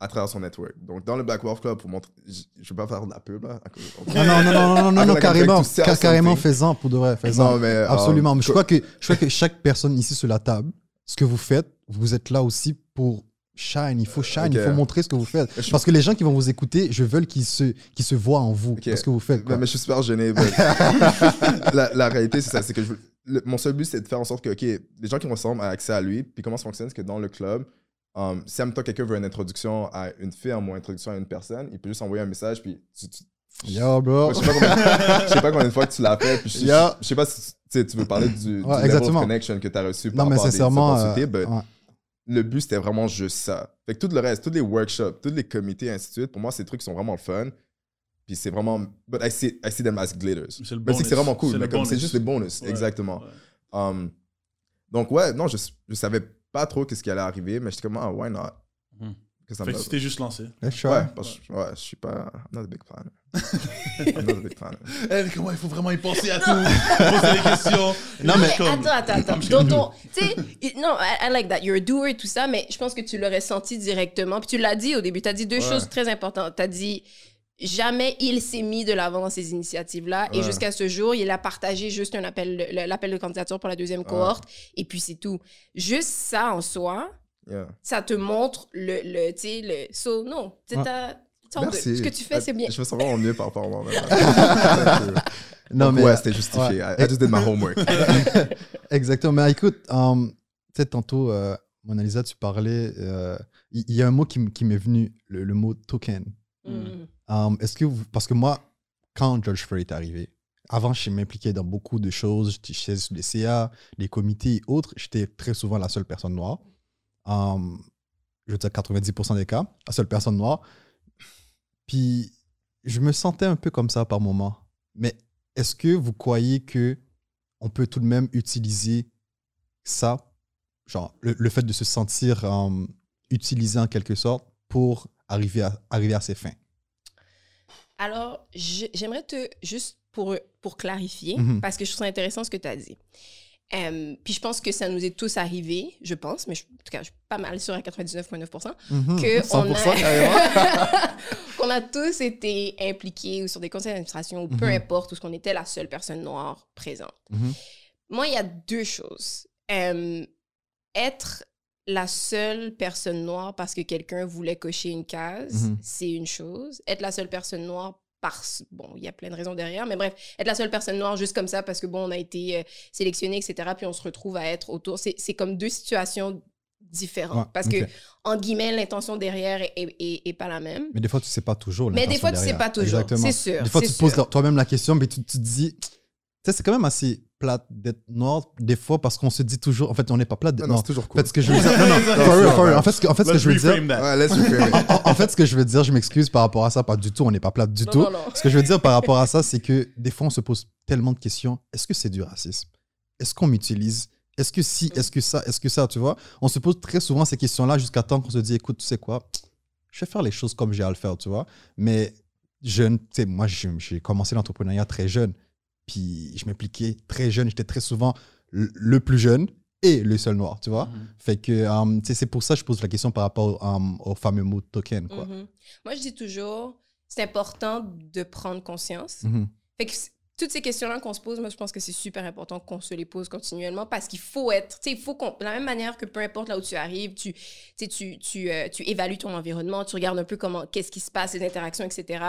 à travers son network. Donc, dans le Black Wolf Club, pour montrer. Je je vais pas faire de la pub, là. à cause- non, non, non, non, [LAUGHS] carrément, car- carrément, fais-en pour de vrai, fais-en. Non, mais. euh, Absolument. Mais je crois, que, je crois que chaque personne ici sur la table, ce que vous faites, vous êtes là aussi pour shine. Il faut shine, il faut montrer ce que vous faites. Je- Parce que les gens qui vont vous écouter, je veux qu'ils se, qu'ils se voient en vous, Ok. ce que vous faites. quoi. Mais, mais je suis super gêné. but- [LAUGHS] la, la réalité, c'est ça. C'est que je veux- le- mon seul but, c'est de faire en sorte que, OK, les gens qui me ressemblent aient accès à lui. Puis comment ça fonctionne, c'est que dans le club, um, si en même temps quelqu'un veut une introduction à une firme ou une introduction à une personne, il peut juste envoyer un message. Puis tu- tu- Yo, bro. je sais pas combien, je sais pas combien de fois que tu l'as fait. Puis je, je- je sais pas si tu, veux parler du, du Ouais, level exactement. of connection que tu as reçu Non, par mais rapport à des sincèrement, opportunités. euh, ouais. le but, c'était vraiment juste ça. Fait que tout le reste, tous les workshops, tous les comités, ainsi de suite, pour moi, c'est des trucs qui sont vraiment le fun. Puis c'est vraiment. But I see, I see them as glitters. C'est le Mais c'est vraiment cool. C'est mais comme juste les bonus, Ouais, exactement. ouais. Um, donc, ouais, non, je, je savais pas trop qu'est-ce qui allait arriver, mais j'étais comme, ah, why not? Mhm. Que ça Fait me que tu t'es juste lancé. Ouais, parce que ouais, je suis pas. I'm not a big fan. I'm not a big fan. [LAUGHS] Eh, mais comment il faut vraiment y penser à tout? Poser des questions. Non, mais- Comme- Attends, attends, attends. tu sais, non, I, I like that. You're a doer et tout ça, mais je pense que tu l'aurais senti directement. Puis tu l'as dit au début. Tu as dit deux Ouais. choses très importantes. Tu as dit jamais il s'est mis de l'avant dans ces initiatives-là. Et Ouais. jusqu'à ce jour, il a partagé juste un appel, l'appel de candidature pour la deuxième cohorte. Et puis c'est tout. Juste ça en soi, Yeah. ça te montre le, le tu sais, le. So, non, Merci. Ce que tu fais, c'est bien. Je me sens vraiment mieux par rapport à moi-même. [LAUGHS] Non, Donc, mais, ouais, c'était justifié. ouais. I, I just did my homework. [LAUGHS] Exactement. Mais écoute, um, tu sais, tantôt, euh, Mona Lisa, tu parlais, euh, il y, a un mot qui, m'est venu, le, le mot token. Mm. Um, Est-ce que vous, parce que moi, quand George Floyd est arrivé, avant, je m'impliquais dans beaucoup de choses. J'étais j'étais sur les CA, les comités et autres. J'étais très souvent la seule personne noire. Um, je veux dire 90% des cas, la seule personne noire. Puis, je me sentais un peu comme ça par moment. Mais est-ce que vous croyez que on peut tout de même utiliser ça, genre le, le fait de se sentir um, utilisé en quelque sorte pour arriver à, arriver à ses fins? Alors, j'aimerais te, juste pour, pour clarifier, Mhm. parce que je trouve ça intéressant ce que tu as dit. Euh, puis je pense que ça nous est tous arrivé, je pense, mais je- en tout cas, je suis pas mal sûre à 99,9%, Mhm. que on 100% a, [LAUGHS] qu'on a tous été impliqués ou sur des conseils d'administration ou peu Mhm. importe, ce qu'on était la seule personne noire présente. Mhm. Moi, il y a deux choses. Euh, être la seule personne noire parce que quelqu'un voulait cocher une case, Mhm. c'est une chose. Être la seule personne noire parce... Bon, il y a plein de raisons derrière, mais bref, être la seule personne noire juste comme ça parce que, bon, on a été euh, sélectionné, etc., puis on se retrouve à être autour. C'est comme deux situations différentes. Ouais, parce que, en guillemets, l'intention derrière est, est- est- est pas la même. Mais des fois, tu sais pas toujours. Mais des fois, tu sais pas toujours. C'est sûr. Des fois, tu te poses toi-même la question, mais tu, te dis, sais, c'est quand même assez plate d'être noir, des fois, parce qu'on se dit toujours, en fait, on n'est pas plate d'être Non, noir. c'est toujours En cool. fait, ce que je veux dire, [LAUGHS] non, non, for real, for real. En fait, ce que, en fait, ce que Let's je veux dire, en, en fait, ce que je veux dire, je m'excuse par rapport à ça, pas du tout, on n'est pas plate du Non, tout. non, non. Ce que je veux dire par rapport à ça, c'est que des fois, on se pose tellement de questions. Est-ce que c'est du racisme? Est-ce qu'on m'utilise? Est-ce que si? Est-ce que ça? Est-ce que ça? Tu vois? On se pose très souvent ces questions-là jusqu'à temps qu'on se dit, écoute, tu sais quoi? Je vais faire les choses comme j'ai à le faire, tu vois? Mais jeune, tu sais, moi, j'ai j'ai commencé l'entrepreneuriat très jeune. Puis je m'impliquais très jeune. J'étais très souvent le plus jeune et le seul noir, tu vois? Mhm. Fait que, um, sais, c'est pour ça que je pose la question par rapport au, um, au fameux mot token, quoi. Mhm. Moi, je dis toujours, c'est important de prendre conscience. Mhm. Fait que toutes ces questions-là qu'on se pose, moi, je pense que c'est super important qu'on se les pose continuellement parce qu'il faut être, tu sais, il faut qu'on, de la même manière que peu importe là où tu arrives, tu, tu euh, tu évalues ton environnement, tu regardes un peu comment, qu'est-ce qui se passe, les interactions, etc.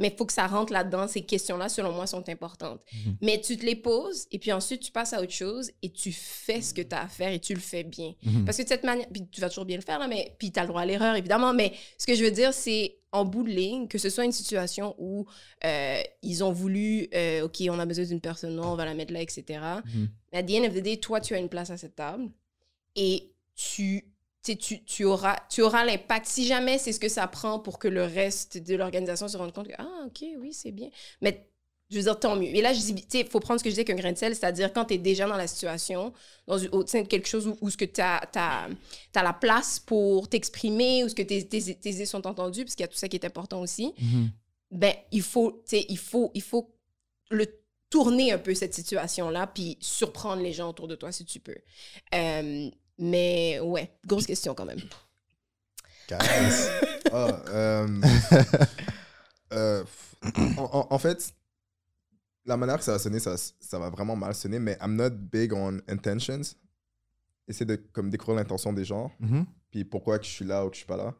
Mais il faut que ça rentre là-dedans. Ces questions-là, selon moi, sont importantes. Mhm. Mais tu te les poses et puis ensuite, tu passes à autre chose et tu fais ce que tu as à faire et tu le fais bien. Mhm. Parce que de cette manière, puis tu vas toujours bien le faire, là, mais puis tu as le droit à l'erreur, évidemment. Mais ce que je veux dire, c'est en bout de ligne, que ce soit une situation où euh, ils ont voulu, euh, OK, on a besoin d'une personne noire, on va la mettre là, etc. Mais at the end of the day, toi, tu as une place à cette table et tu, tu, tu auras, tu auras l'impact. Si jamais c'est ce que ça prend pour que le reste de l'organisation se rende compte que, ah, OK, oui, c'est bien. Mais je veux dire, tant mieux. Et là, je dis, tu sais, il faut prendre ce que je disais qu'un grain de sel, c'est-à-dire quand tu es déjà dans la situation, dans une, au sein de quelque chose où, où ce que tu as, la place pour t'exprimer, où ce que tes, tes, tes idées sont entendues, parce qu'il y a tout ça qui est important aussi, Mhm. ben, il faut, tu sais, il faut, il faut le tourner un peu cette situation-là, puis surprendre les gens autour de toi si tu peux. Euh, mais ouais, grosse question quand même. Guys. [LAUGHS] Ah, euh, euh, en, en- en fait, la manière que ça va sonner, ça, ça va vraiment mal sonner, mais I'm not big on intentions. Essayer de comme découvrir l'intention des gens, Mhm. puis pourquoi que je suis là ou que je suis pas là.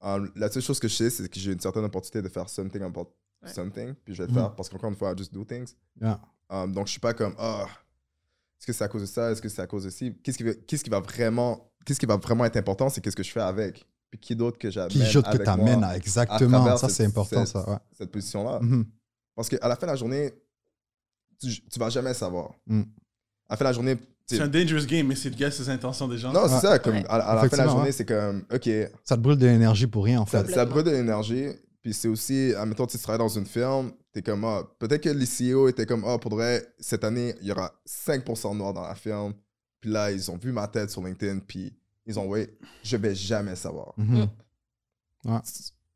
Um, la seule chose que je sais, c'est que j'ai une certaine opportunité de faire something about Ouais. something, puis je vais le Mhm. faire parce qu'encore une fois, I just do things. Yeah. Um, donc, je suis pas comme, ah, est-ce que c'est à cause de ça? Est-ce que c'est à cause de ci? Qu'est-ce qui, va- qu'est-ce qui va vraiment, qu'est-ce qui va vraiment être important, c'est qu'est-ce que je fais avec. Puis qui d'autre que j'amène Qui joute que tu amènes à à exactement? travers Ça, c'est important, cette- ça. Ouais. cette position-là. Mhm. Parce qu'à la fin de la journée, tu, tu vas jamais savoir. Mm. À la fin de la journée, C'est un dangerous game, mais c'est de guess les intentions des gens. non, c'est Ouais. ça. Comme, Ouais. à, à la fin de la journée, ouais. c'est comme, OK, Ça te brûle de l'énergie pour rien, en ça, fait. ça brûle de l'énergie. Puis c'est aussi, admettons, tu travailles dans une firme, t'es comme, ah, peut-être que les CEO étaient comme, ah, pour de vrai, cette année, il y aura 5% de noirs dans la firme. Puis là, ils ont vu ma tête sur LinkedIn, puis ils ont, ouais, je vais jamais savoir. Mhm.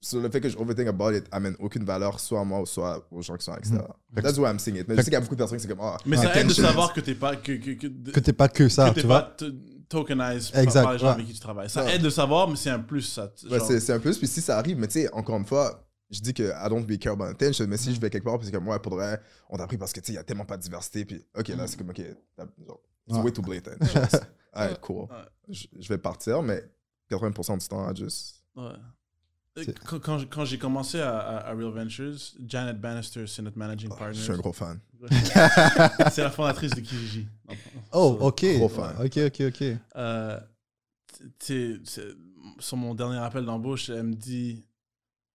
Sur le fait que je overthink about it amène aucune valeur, soit à moi ou soit aux gens qui sont à l'extérieur. Que- That's why I'm saying it. Mais je sais qu'il y a beaucoup de personnes qui sont comme, ah, Mais ça aide de savoir que t'es pas. Que, que, que, Que t'es pas que ça, que t'es tu pas vois. t- tokenized Exact, par les gens ouais. avec qui tu travailles. Ça Ouais. aide de savoir, mais c'est un plus. Ça, Ouais, c'est, c'est un plus, puis si ça arrive, mais tu sais, encore une fois, je dis que I don't be care about attention, mais si je vais quelque part, puis c'est comme, ouais, pour de vrai, on t'a pris parce que tu sais, il y a tellement pas de diversité, puis ok, là, c'est comme, ok, genre, it's Ouais. way too blatant. [LAUGHS] Alright, cool. Ouais. Je, je vais partir, mais 80% du temps, I just. Ouais. Euh, Quand, quand, quand j'ai commencé à, à- à Real Ventures, Janet Bannister, c'est notre managing oh, partner. je suis un gros fan. [LAUGHS] c'est la fondatrice de Kijiji. Oh, ok. Gros fan. Ok, ok, ok. euh, sur mon dernier appel d'embauche, elle me dit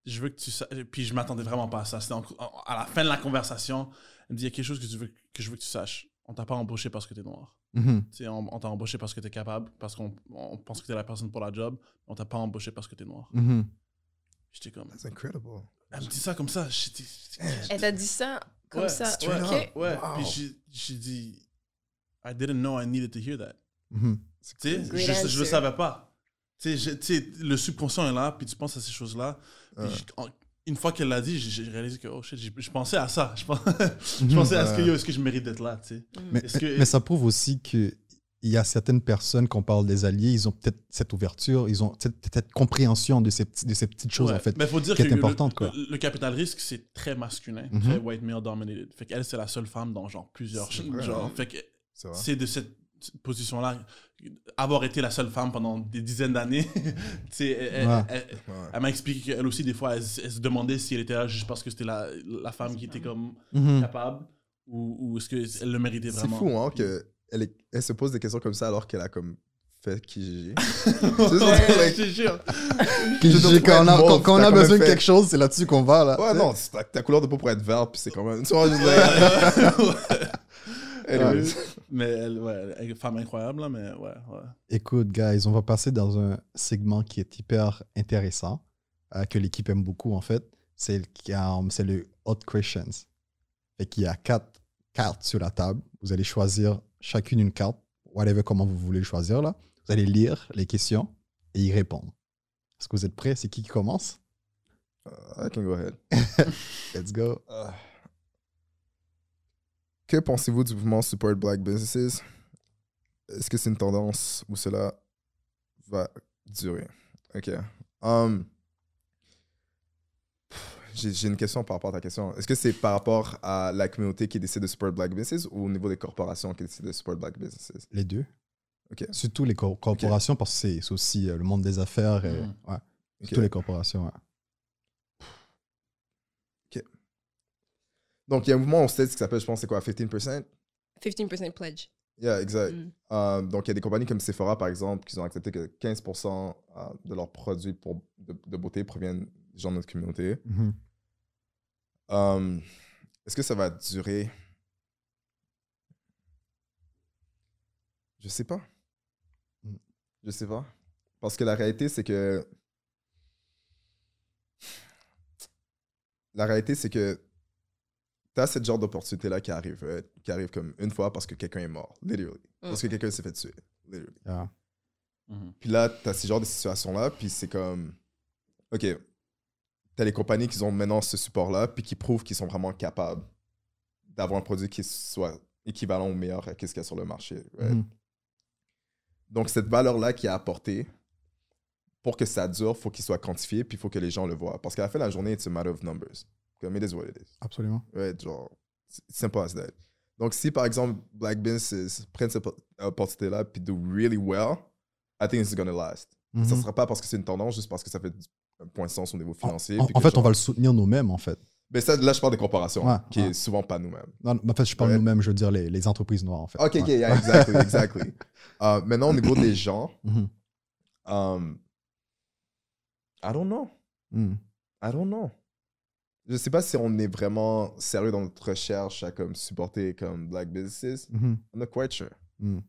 Je veux que tu saches. Puis je m'attendais vraiment pas à ça. C'était à la fin de la conversation. Elle me dit Il y a quelque chose que, tu veux, que je veux que tu saches. On t'a pas embauché parce que t'es noir. Tu sais, on, on t'a embauché parce que t'es capable, parce qu'on on pense que t'es la personne pour la job. On t'a pas embauché parce que t'es noir. Mhm. J'étais comme. That's incredible. Elle me dit ça comme ça. J'étais. Elle t'a dit ça comme Ouais, ça. Ouais, Ok. ouais. Wow. Puis j'ai- dit I didn't know I needed to hear that. Mhm. Tu sais, je, je le savais pas. Tu sais, le subconscient est là, puis tu penses à ces choses-là. En- une fois qu'elle l'a dit, j'ai réalisé que, oh shit, je pensais à ça. Je, pens- [LAUGHS] Mhm. je pensais à ce que, yo, est-ce que je mérite d'être là, tu sais? Mais, Est-ce que- mais ça prouve aussi que il y a certaines personnes, qu'on parle des alliés, ils ont peut-être cette ouverture, ils ont peut-être cette compréhension de ces, de ces petites choses, Ouais. en fait. Mais faut dire qui que est le- importante, le, quoi. le capital risque, c'est très masculin, Mhm. très white male dominated. Fait qu'elle, c'est la seule femme dans genre plusieurs. C'est vrai, genre, hein. fait que C'est c'est de cette position-là, avoir été la seule femme pendant des dizaines d'années, [LAUGHS] elle, elle- Ouais. elle- Ouais. elle m'a expliqué qu'elle aussi, des fois, elle, se demandait si elle était là juste parce que c'était la, la femme qui était comme Mhm. capable ou, ou est-ce qu'elle le méritait C'est vraiment. fou, hein, que elle, est- elle se pose des questions comme ça alors qu'elle a comme fait Kijiji. [LAUGHS] Ouais, je te jure. [LAUGHS] Quand on a, quand, on a besoin de fait- quelque chose, c'est là-dessus qu'on va. Là, Ouais, non, c'est- ta, ta couleur de peau pour être verte, puis c'est quand même. Tu vois. [LAUGHS] Anyways. Mais elle, ouais, elle est une femme incroyable, là, mais ouais, ouais. Écoute, guys, on va passer dans un segment qui est hyper intéressant, euh, que l'équipe aime beaucoup, en fait. C'est le, c'est le Hot Questions. Fait qu'il y a quatre cartes sur la table. Vous allez choisir chacune une carte, whatever comment vous voulez le choisir, là. Vous allez lire les questions et y répondre. Est-ce que vous êtes prêts? C'est qui qui commence? I can go ahead. [LAUGHS] Let's go. Euh, Que pensez-vous du mouvement Support Black Businesses? Est-ce que c'est une tendance ou cela va durer? Ok. Um, J'ai une question par rapport à ta question. Est-ce que c'est par rapport à la communauté qui décide de support Black Businesses ou au niveau des corporations qui décident de support Black Businesses? Les deux. Ok. Surtout les co- corporations, parce que c'est aussi euh, le monde des affaires. Et, Mhm. ouais, Ok. Surtout les corporations. ouais. Donc, il y a un mouvement au States qui s'appelle, je pense, c'est quoi 15% 15% pledge. Yeah, exact. Mm. Euh, donc, il y a des compagnies comme Sephora, par exemple, qui ont accepté que 15% euh, de leurs produits pour, de, de beauté proviennent gens de notre communauté. Mhm. Euh, Est-ce que ça va durer? Je sais pas. Mm. Je sais pas. Parce que la réalité, c'est que. La réalité, c'est que tu as ce genre d'opportunité-là qui arrive, euh, qui arrive comme une fois parce que quelqu'un est mort, literally. Parce que quelqu'un s'est fait tuer, literally. Yeah. Mhm. Puis là, tu as ce genre de situation-là, puis c'est comme. OK, tu as les compagnies qui ont maintenant ce support-là, puis qui prouvent qu'ils sont vraiment capables d'avoir un produit qui soit équivalent au meilleur à ce qu'il y a sur le marché. right? Mhm. Donc, cette valeur-là qui est apportée pour que ça dure, il faut qu'il soit quantifié, puis il faut que les gens le voient. Parce qu'à la fin de la journée, it's a matter of numbers. Comme it is what it is. Absolument. Ouais, genre, simple as that. Donc, si par exemple, Black Businesses prennent cette oppo- opportunité-là, puis do really well, I think it's gonna last. Ça Mhm. sera pas parce que c'est une tendance, juste parce que ça fait sens au niveau financier. En, en fait, on va le soutenir nous-mêmes, en fait. Mais ça, là, je parle des comparations, Ouais, qui ouais. est souvent pas nous-mêmes. Non, en fait, je parle Ouais. nous-mêmes, je veux dire les, les entreprises noires, en fait. Ok, ok, yeah, exactly, exactly. [LAUGHS] Euh, maintenant, au niveau des gens, [LAUGHS] Mhm. um, I don't know. Mhm. I don't know. Je sais pas si on est vraiment sérieux dans notre recherche à comme supporter comme black businesses. Mhm. I'm not quite sure. Mhm.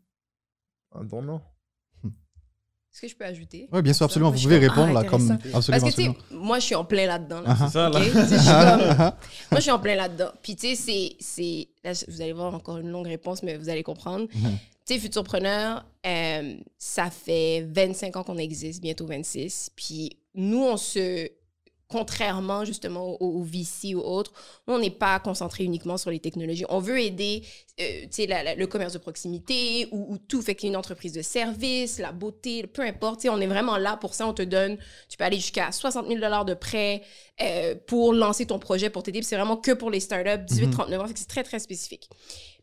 I don't know. Est-ce que je peux ajouter? Oui, bien sûr, absolument. Vous pouvez répondre là, comme. Absolument, Parce que, tu sais, moi, je suis en plein là-dedans. Là. OK? ça, là. Je comme- Moi, je suis en plein là-dedans. Puis, tu sais, c'est- c'est. Là, vous allez voir encore une longue réponse, mais vous allez comprendre. Mhm. Tu sais, Futurpreneur, euh, ça fait 25 ans qu'on existe, bientôt 26. Puis, nous, on se. Contrairement justement aux, aux VC ou autres, on n'est pas concentré uniquement sur les technologies. On veut aider euh, la- la- le commerce de proximité ou, ou tout. Fait qu'il y a une entreprise de service, la beauté, peu importe. On est vraiment là pour ça. On te donne, tu peux aller jusqu'à 60 000 de prêt euh, pour lancer ton projet, pour t'aider. C'est vraiment que pour les startups, 18-39 ans. Fait que c'est très, très spécifique.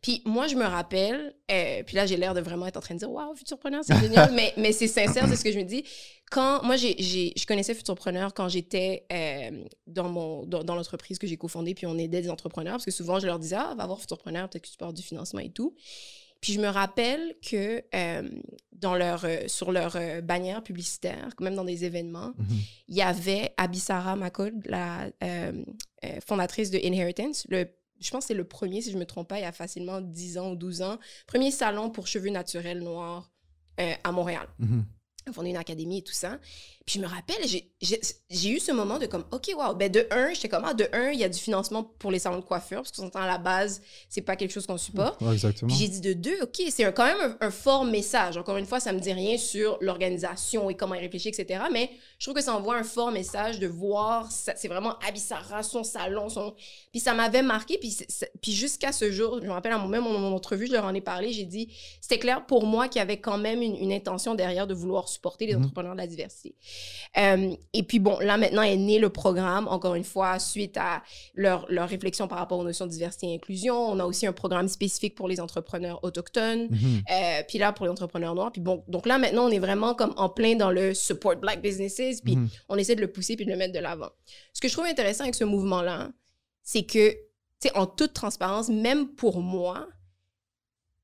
Puis moi, je me rappelle, euh, puis là, j'ai l'air de vraiment être en train de dire Waouh, Futurpreneur, c'est génial, mais, mais c'est sincère, c'est ce que je me dis. Quand moi, j'ai, j'ai- je connaissais Futurpreneur quand j'étais euh, dans, mon, dans, dans l'entreprise que j'ai cofondée, puis on aidait des entrepreneurs, parce que souvent, je leur disais Ah, va voir Futurpreneur, peut-être que tu avoir du financement et tout. Puis je me rappelle que euh, dans leur, euh, sur leur euh, bannière publicitaire, même dans des événements, Mhm. il y avait Abisara Makol, la fondatrice de Inheritance. Le, je pense que c'est le premier, si je ne me trompe pas, il y a facilement 10 ans ou 12 ans. Premier salon pour cheveux naturels noirs euh, à Montréal. Mhm. fondé une académie et tout ça. Puis je me rappelle, j'ai- eu ce moment de comme, OK, wow, ben de un, j'étais comme, ah, de un, il y a du financement pour les salons de coiffure, parce qu'on s'entend à la base, c'est pas quelque chose qu'on supporte. Ouais, exactement. Puis j'ai dit de deux, OK, c'est quand même un, un fort message. Encore une fois, ça me dit rien sur l'organisation et comment il réfléchit, etc. Mais je trouve que ça envoie un fort message de voir, c'est vraiment Abissara, son salon, son... Puis ça m'avait marqué. Puis, jusqu'à ce jour, je me rappelle à mon même mon, mon entrevue, je leur en ai parlé, j'ai dit, c'était clair pour moi qu'il y avait quand même une, une intention derrière de vouloir supporter les Mhm. entrepreneurs de la diversité. Euh, et puis bon, là maintenant est né le programme, encore une fois, suite à leur, leur réflexion par rapport aux notions de diversité et inclusion. On a aussi un programme spécifique pour les entrepreneurs autochtones. Mhm. Euh, puis là, pour les entrepreneurs noirs. Puis bon, donc là, maintenant, on est vraiment comme en plein dans le support black businesses. Puis Mhm. on essaie de le pousser puis de le mettre de l'avant. Ce que je trouve intéressant avec ce mouvement-là, c'est que, tu sais, en toute transparence, même pour moi,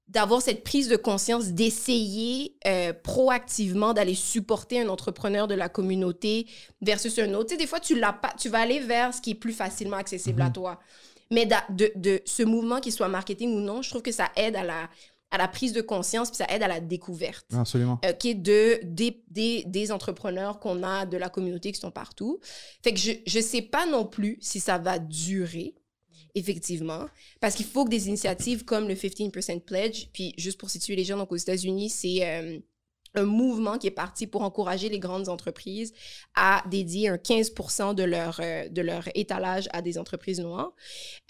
d'avoir cette prise de conscience, d'essayer euh, proactivement d'aller supporter un entrepreneur de la communauté versus un autre. Tu sais, des fois, tu, l'as pas, tu vas aller vers ce qui est plus facilement accessible à Mhm. toi. Mais de, de ce mouvement, qu'il soit marketing ou non, je trouve que ça aide à la, à la prise de conscience, puis ça aide à la découverte Absolument. euh, qui est de, des, des, des entrepreneurs qu'on a de la communauté qui sont partout. Fait que je ne sais pas non plus si ça va durer, effectivement, parce qu'il faut que des initiatives comme le 15% Pledge, puis juste pour situer les gens, donc aux États-Unis, c'est euh, un mouvement qui est parti pour encourager les grandes entreprises à dédier un 15% de leur, euh, de leur étalage à des entreprises noires.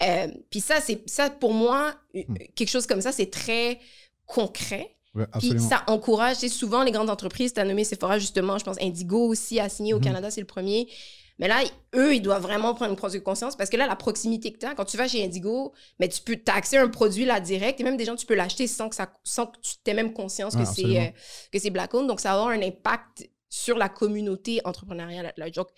Euh, puis ça, c'est ça pour moi, euh, quelque chose comme ça, c'est très concret. Ouais, Puis ça encourage, c'est souvent les grandes entreprises, tu as nommé Sephora justement, je pense Indigo aussi a signé au Mhm. Canada, c'est le premier. Mais là, eux, ils doivent vraiment prendre une prise de conscience parce que là, la proximité que tu as, quand tu vas chez Indigo, mais tu peux à un produit là direct et même des gens, tu peux l'acheter sans que, ça, sans que tu aies même conscience que c'est absolument. euh, que c'est Black Owned. Donc, ça va avoir un impact sur la communauté entrepreneuriale. large. Donc,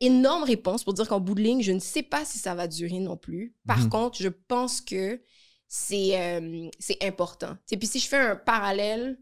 énorme réponse pour dire qu'en bout de ligne, je ne sais pas si ça va durer non plus. Par Mhm. contre, je pense que c'est euh, c'est important. Et puis si je fais un parallèle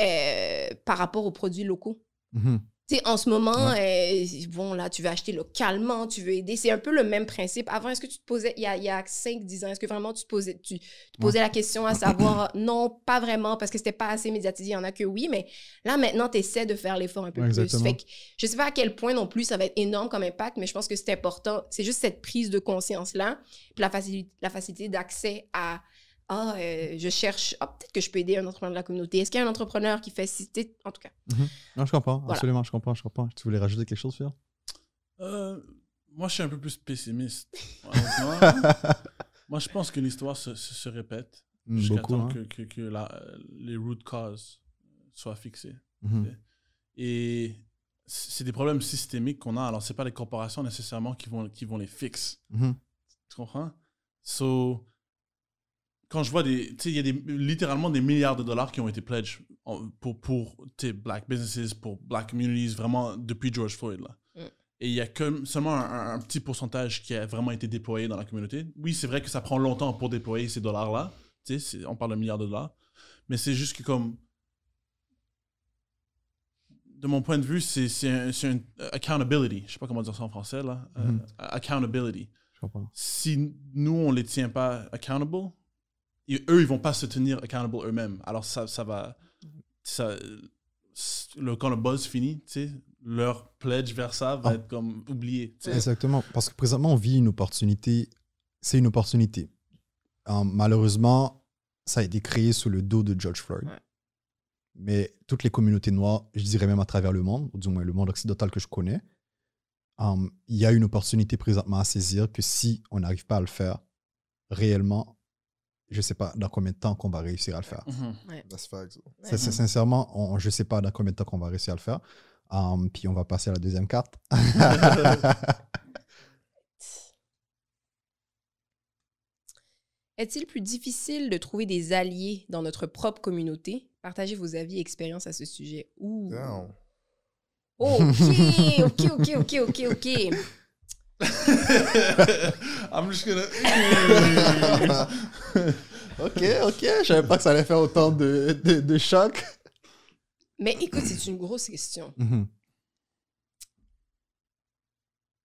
euh, par rapport aux produits locaux. Mhm. Tu sais, en ce moment, euh, bon, là, tu veux acheter localement, tu veux aider. C'est un peu le même principe. Avant, est-ce que tu te posais, il y a, il y a 5-10 ans, est-ce que vraiment tu te posais, tu, posais la question à savoir, non, pas vraiment, parce que c'était pas assez médiatisé. Il y en a que oui, mais là, maintenant, tu essaies de faire l'effort un peu Ouais, plus. exactement. Fait que je sais pas à quel point non plus ça va être énorme comme impact, mais je pense que c'est important. C'est juste cette prise de conscience-là, puis la facilité, la facilité d'accès à ah, euh, je cherche, ah, peut-être que je peux aider un entrepreneur de la communauté. Est-ce qu'il y a un entrepreneur qui fait citer, en tout cas. Non, je comprends. Voilà. Absolument, je comprends, je comprends. Tu voulais rajouter quelque chose, Phil? Euh, moi, je suis un peu plus pessimiste. [LAUGHS] moi, je pense que l'histoire se, se, se répète Mm, jusqu'à Beaucoup, temps hein. que, que, que la- les root causes soient fixées. Mhm. Et c'est des problèmes systémiques qu'on a. Alors, c'est pas les corporations nécessairement qui vont, qui vont les fixer. Mhm. Tu comprends? So, quand je vois des. Tu sais, il y a des, littéralement des milliards de dollars qui ont été pledged pour, pour black businesses, pour black communities, vraiment depuis George Floyd. Là. Mm. Et il y a que, seulement un, petit pourcentage qui a vraiment été déployé dans la communauté. Oui, c'est vrai que ça prend longtemps pour déployer ces dollars-là. Tu sais, on parle de milliards de dollars. Mais c'est juste que, comme. De mon point de vue, c'est c'est un, c'est un accountability. Je sais pas comment dire ça en français, là. Euh, Mhm. accountability Je comprends. si nous, on les tient pas accountable, et eux, ils vont pas se tenir accountable eux-mêmes. Alors, ça, ça va. Ça, le, quand le buzz finit, tu sais, leur pledge vers ça va Ah. être comme oublié. Exactement. Parce que présentement, on vit une opportunité. C'est une opportunité. Euh, malheureusement, ça a été créé sous le dos de George Floyd. Ouais. Mais toutes les communautés noires, je dirais même à travers le monde, ou du moins le monde occidental que je connais, euh, il y a une opportunité présentement à saisir que si on n'arrive pas à le faire réellement, je ne sais pas dans combien de temps qu'on va réussir à le faire. Mhm. That's facts. Ça, c'est- sincèrement, on- je ne sais pas dans combien de temps qu'on va réussir à le faire. Um, puis on va passer à la deuxième carte. [LAUGHS] Est-il plus difficile de trouver des alliés dans notre propre communauté? Partagez vos avis et expériences à ce sujet. Ouh. Damn. Ok, ok, ok, ok, ok, ok. [LAUGHS] I'm just gonna. [LAUGHS] ok, ok. Je savais pas que ça allait faire autant de, de, de choc. Mais écoute, c'est une grosse question. Mhm.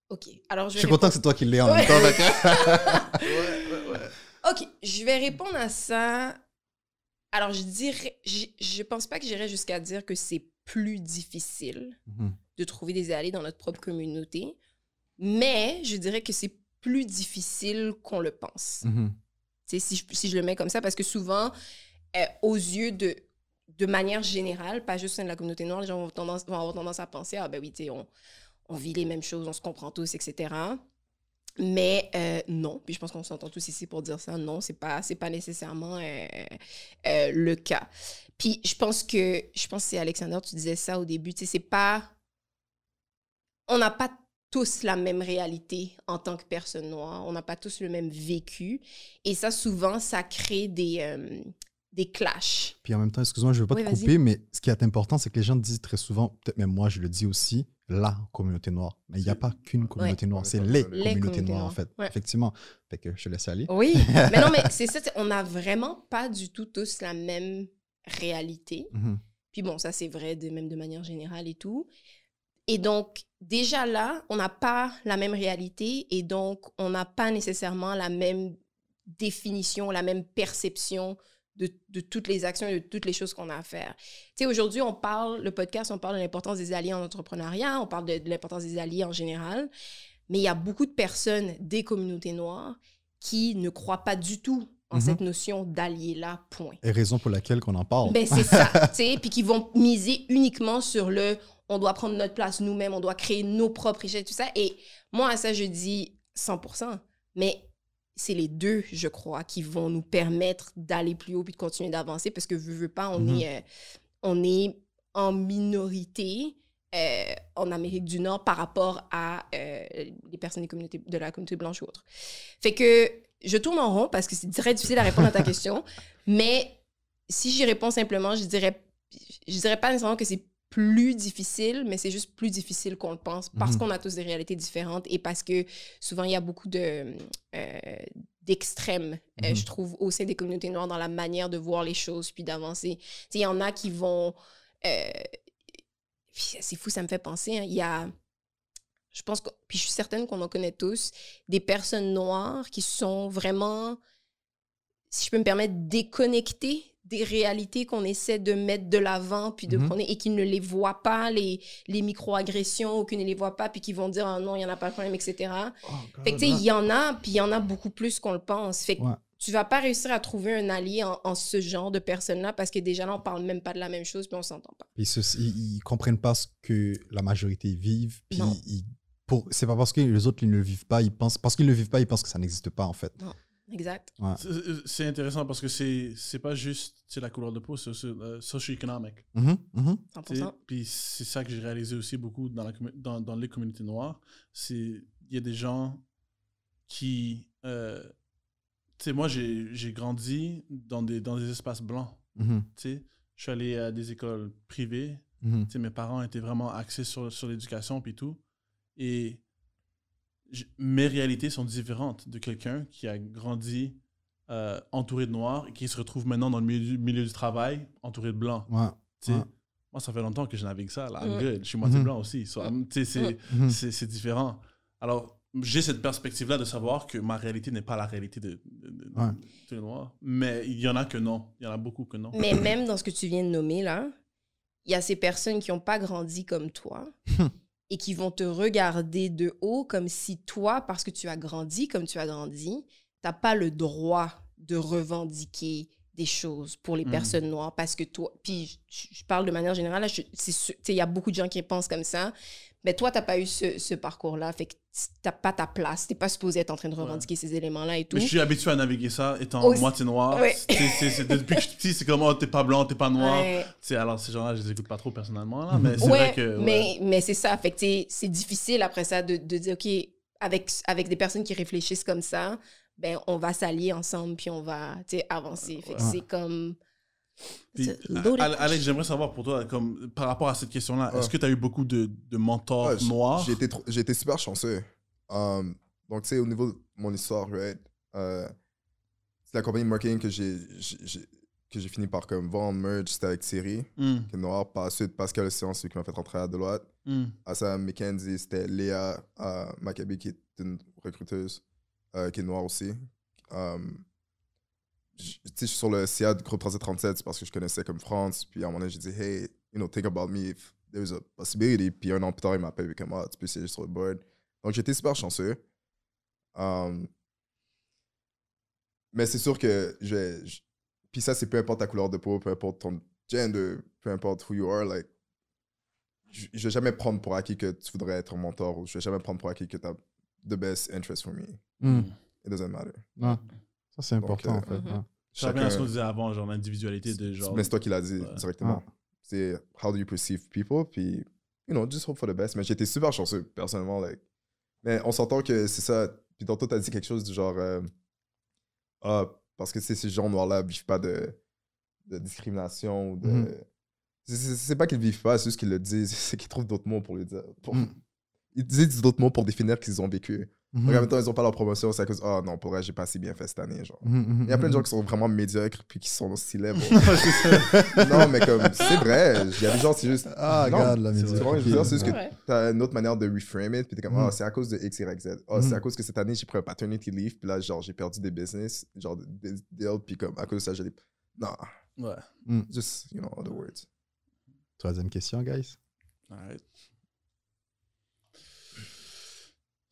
Ok, alors je Je suis content que c'est toi qui l'aies en même Ouais. temps. d'accord? [LAUGHS] répondre- Ok, je vais répondre à ça. Alors, je dirais, je, je pense pas que j'irais jusqu'à dire que c'est plus difficile Mhm. de trouver des alliés dans notre propre communauté, mais je dirais que c'est plus difficile qu'on le pense. Mhm. Si, je, si je le mets comme ça, parce que souvent, euh, aux yeux de, de manière générale, pas juste de la communauté noire, les gens vont, tendance, vont avoir tendance à penser, ah ben oui, on, on vit les mêmes choses, on se comprend tous, etc. Mais euh, non, puis je pense qu'on s'entend tous ici pour dire ça, non, c'est pas, pas nécessairement euh, le cas. Puis je pense que, je pense que c'est Alexander, tu disais ça au début, tu sais, c'est pas, on n'a pas tous la même réalité en tant que personne noire, on n'a pas tous le même vécu, et ça, souvent, ça crée des, euh, des clashs. Puis en même temps, excuse-moi, je ne veux pas Oui, te couper, mais ce qui est important, c'est que les gens disent très souvent, peut-être même moi, je le dis aussi, la communauté noire. Mais il n'y a pas qu'une communauté noire, c'est les, Les communautés communautés noires, noires. en fait. Ouais. Effectivement. Fait que je te laisse aller. Oui, [LAUGHS] mais non, mais c'est ça, on n'a vraiment pas du tout tous la même réalité. Mhm. Puis bon, ça c'est vrai de, même de manière générale et tout. Et donc, déjà là, on n'a pas la même réalité et donc on n'a pas nécessairement la même définition, la même perception de, de toutes les actions et de toutes les choses qu'on a à faire. Tu sais, aujourd'hui, on parle, le podcast, on parle de l'importance des alliés en entrepreneuriat, on parle de, de l'importance des alliés en général, mais il y a beaucoup de personnes des communautés noires qui ne croient pas du tout en Mhm. cette notion d'alliés-là, point. Et raison pour laquelle qu'on en parle. Ben, c'est ça, [LAUGHS] tu sais, puis qui vont miser uniquement sur le on doit prendre notre place nous-mêmes, on doit créer nos propres richesses, tout ça. Et moi, à ça, je dis 100%. Mais c'est les deux, je crois, qui vont nous permettre d'aller plus haut puis de continuer d'avancer parce que, veux, veux pas, on, Mhm. est, euh, on est en minorité euh, en Amérique du Nord par rapport à euh, les personnes des communautés, de la communauté blanche ou autre. Fait que je tourne en rond parce que c'est très difficile à répondre à ta [LAUGHS] question, mais si j'y réponds simplement, je dirais, je dirais pas nécessairement que c'est plus difficile, mais c'est juste plus difficile qu'on le pense parce Mhm. qu'on a tous des réalités différentes et parce que souvent il y a beaucoup de euh, d'extrêmes, euh, Mhm. je trouve, au sein des communautés noires dans la manière de voir les choses puis d'avancer. Il y en a qui vont... euh, c'est fou, ça me fait penser. hein, Il y a... Je pense que... Puis je suis certaine qu'on en connaît tous, des personnes noires qui sont vraiment, si je peux me permettre, déconnectées des réalités qu'on essaie de mettre de l'avant, puis de prendre, et qui ne les voient pas, les, les micro-agressions, ou qui ne les voient pas, puis qui vont dire, ah non, il n'y en a pas de problème, etc. Fait que, tu sais, il y en a, puis il y en a beaucoup plus qu'on le pense. Fait que Ouais. tu vas pas réussir à trouver un allié en, en ce genre de personnes-là, parce que déjà là, on parle même pas de la même chose, puis on s'entend pas. Puis ceux- ils, ils comprennent pas ce que la majorité vivent. Puis ils- pour, c'est pas parce que les autres ils ne le vivent pas, ils pensent parce qu'ils ne le vivent pas, ils pensent que ça n'existe pas en fait. Non. Exact. C'est- C'est intéressant parce que c'est c'est pas juste la couleur de peau, c'est aussi euh, socio-économique. 100%. Puis c'est ça que j'ai réalisé aussi beaucoup dans, la, dans, dans les communautés noires. C'est il y a des gens qui. euh, tu sais, moi, j'ai j'ai grandi dans des, dans des espaces blancs. Mhm, Tu sais, je suis allé à des écoles privées. Tu sais, mes parents étaient vraiment axés sur, sur l'éducation puis tout. Et mes réalités sont différentes de quelqu'un qui a grandi euh, entouré de noirs et qui se retrouve maintenant dans le milieu, du- milieu du travail entouré de blancs. Ouais. Ouais. Moi, ça fait longtemps que je navigue ça. Là. I'm good. Je suis moitié Mhm. blanc aussi. So, c'est différent. Alors, j'ai cette perspective-là de savoir que ma réalité n'est pas la réalité de, de- de- de Ouais. tous les noirs. Mais il y en a que non. Il y en a beaucoup que non. Mais même dans ce que tu viens de nommer, là, il y a ces personnes qui n'ont pas grandi comme toi [LAUGHS] et qui vont te regarder de haut comme si toi, parce que tu as grandi comme tu as grandi, tu n'as pas le droit de revendiquer des choses pour les Mm. personnes noires parce que toi, puis je, je parle de manière générale, il y a beaucoup de gens qui pensent comme ça, mais toi, tu n'as pas eu ce, ce parcours-là, fait que tu n'as pas ta place, tu n'es pas supposé être en train de revendiquer ces éléments-là et tout. Mais je suis habitué à naviguer ça étant Aussi- moitié noir. Ouais. C'est- depuis que je suis petit, c'est comme oh, t'es pas blanc, t'es pas noir. Ouais. Alors ces gens-là, je les écoute pas trop personnellement. Là, mais c'est vrai que. mais, mais c'est ça. Fait que c'est difficile après ça de, de dire, OK, avec, avec des personnes qui réfléchissent comme ça, ben, on va s'allier ensemble puis on va avancer. Fait que c'est comme. Puis, Al- Alex, j'aimerais savoir pour toi, comme, par rapport à cette question-là, Ouais. est-ce que tu as eu beaucoup de, de mentors noirs? J'ai été, super chanceux. Um, donc, tu sais, au niveau de mon histoire, right, euh, c'est la compagnie de marketing que j'ai, que fini par comme vendre, merge, c'était avec Thierry, Hmm, qui est noir. Par la suite, Pascal Océan, celui qui m'a fait rentrer à Deloitte. hmm, À ça, Mackenzie, c'était Léa euh, Maccabi, qui est une recruteuse, euh, qui est noire aussi. Um, je suis sur le CA de Groupe 337, c'est parce que je connaissais comme France. Puis à un moment donné, j'ai dit, hey, you know, think about me if there's a possibility. Puis un an plus tard, il m'appelle comme, ah, tu peux siéger sur le board. Donc j'étais super chanceux. Um, mais c'est sûr que je Puis ça, c'est peu importe ta couleur de peau, peu importe ton gender, peu importe who you are, like. Je je vais jamais prendre pour acquis que tu voudrais être mon mentor ou je vais jamais prendre pour acquis que tu as the best interest for me. Mhm. It doesn't matter. Ça, c'est Donc, important, euh, en fait. Mhm. ouais. Ça revient à ce Chacun- qu'on disait avant, genre l'individualité de genre. Mais c'est toi qui l'as dit Ouais. directement. C'est how do you perceive people, puis, you know, just hope for the best. Mais j'étais super chanceux, personnellement. Like. Mais on s'entend que c'est ça. Puis tantôt, t'as dit quelque chose du genre, euh, ah, parce que tu sais, ces gens noirs-là vivent pas de, de discrimination ou de. Mhm. C'est- pas qu'ils vivent pas, c'est juste qu'ils le disent, [LAUGHS] c'est qu'ils trouvent d'autres mots pour le dire. Pour- Mhm. Ils disent d'autres mots pour définir qu'ils ont vécu. Donc en même temps, ils ont pas leur promotion, c'est à cause, ah non, pour vrai, j'ai pas si bien fait cette année. Genre. Mhm, mhm, Il y a plein de mhm. gens qui sont vraiment médiocres puis qui sont aussi lèvres. [LAUGHS] [LAUGHS] Non, mais comme, c'est vrai. Il y a des gens, c'est juste. Ah, regarde la Tu dire, c'est juste que Ouais. t'as une autre manière de reframe it, puis t'es comme, Mm. ah, c'est à cause de X, Y, Z. Mm. c'est à cause que cette année, j'ai pris un paternity leave, puis là, genre, j'ai perdu des business, genre, des deals, puis comme, à cause de ça, j'ai des. Non, Ouais. just, you know, other words. Troisième question, guys? Alright.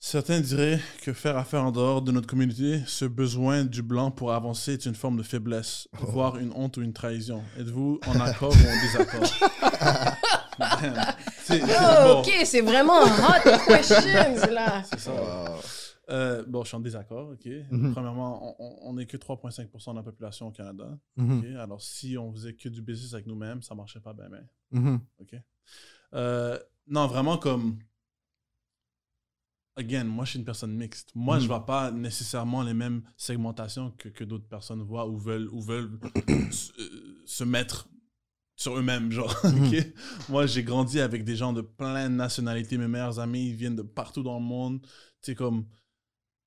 Certains diraient que faire affaire en dehors de notre communauté, ce besoin du blanc pour avancer est une forme de faiblesse, Oh. voire une honte ou une trahison. Êtes-vous en accord ou en désaccord? [LAUGHS] C'est- Oh, bon, OK, c'est vraiment hot questions, là. c'est ça. Wow. Euh, bon, je suis en désaccord, ok. Mhm. Premièrement, on- n'est que 3,5% de la population au Canada. Mhm, ok. Alors, si on faisait que du business avec nous-mêmes, ça marcherait pas bien, bien. mhm, OK? Euh, non, vraiment comme... Again, moi, je suis une personne mixte. Moi, je vois pas nécessairement les mêmes segmentations que, que d'autres personnes voient ou veulent, ou veulent [COUGHS] se, euh, se mettre sur eux-mêmes, genre. [LAUGHS] OK? Moi, j'ai grandi avec des gens de plein de nationalités. Mes meilleurs amis, ils viennent de partout dans le monde. Tu sais, comme...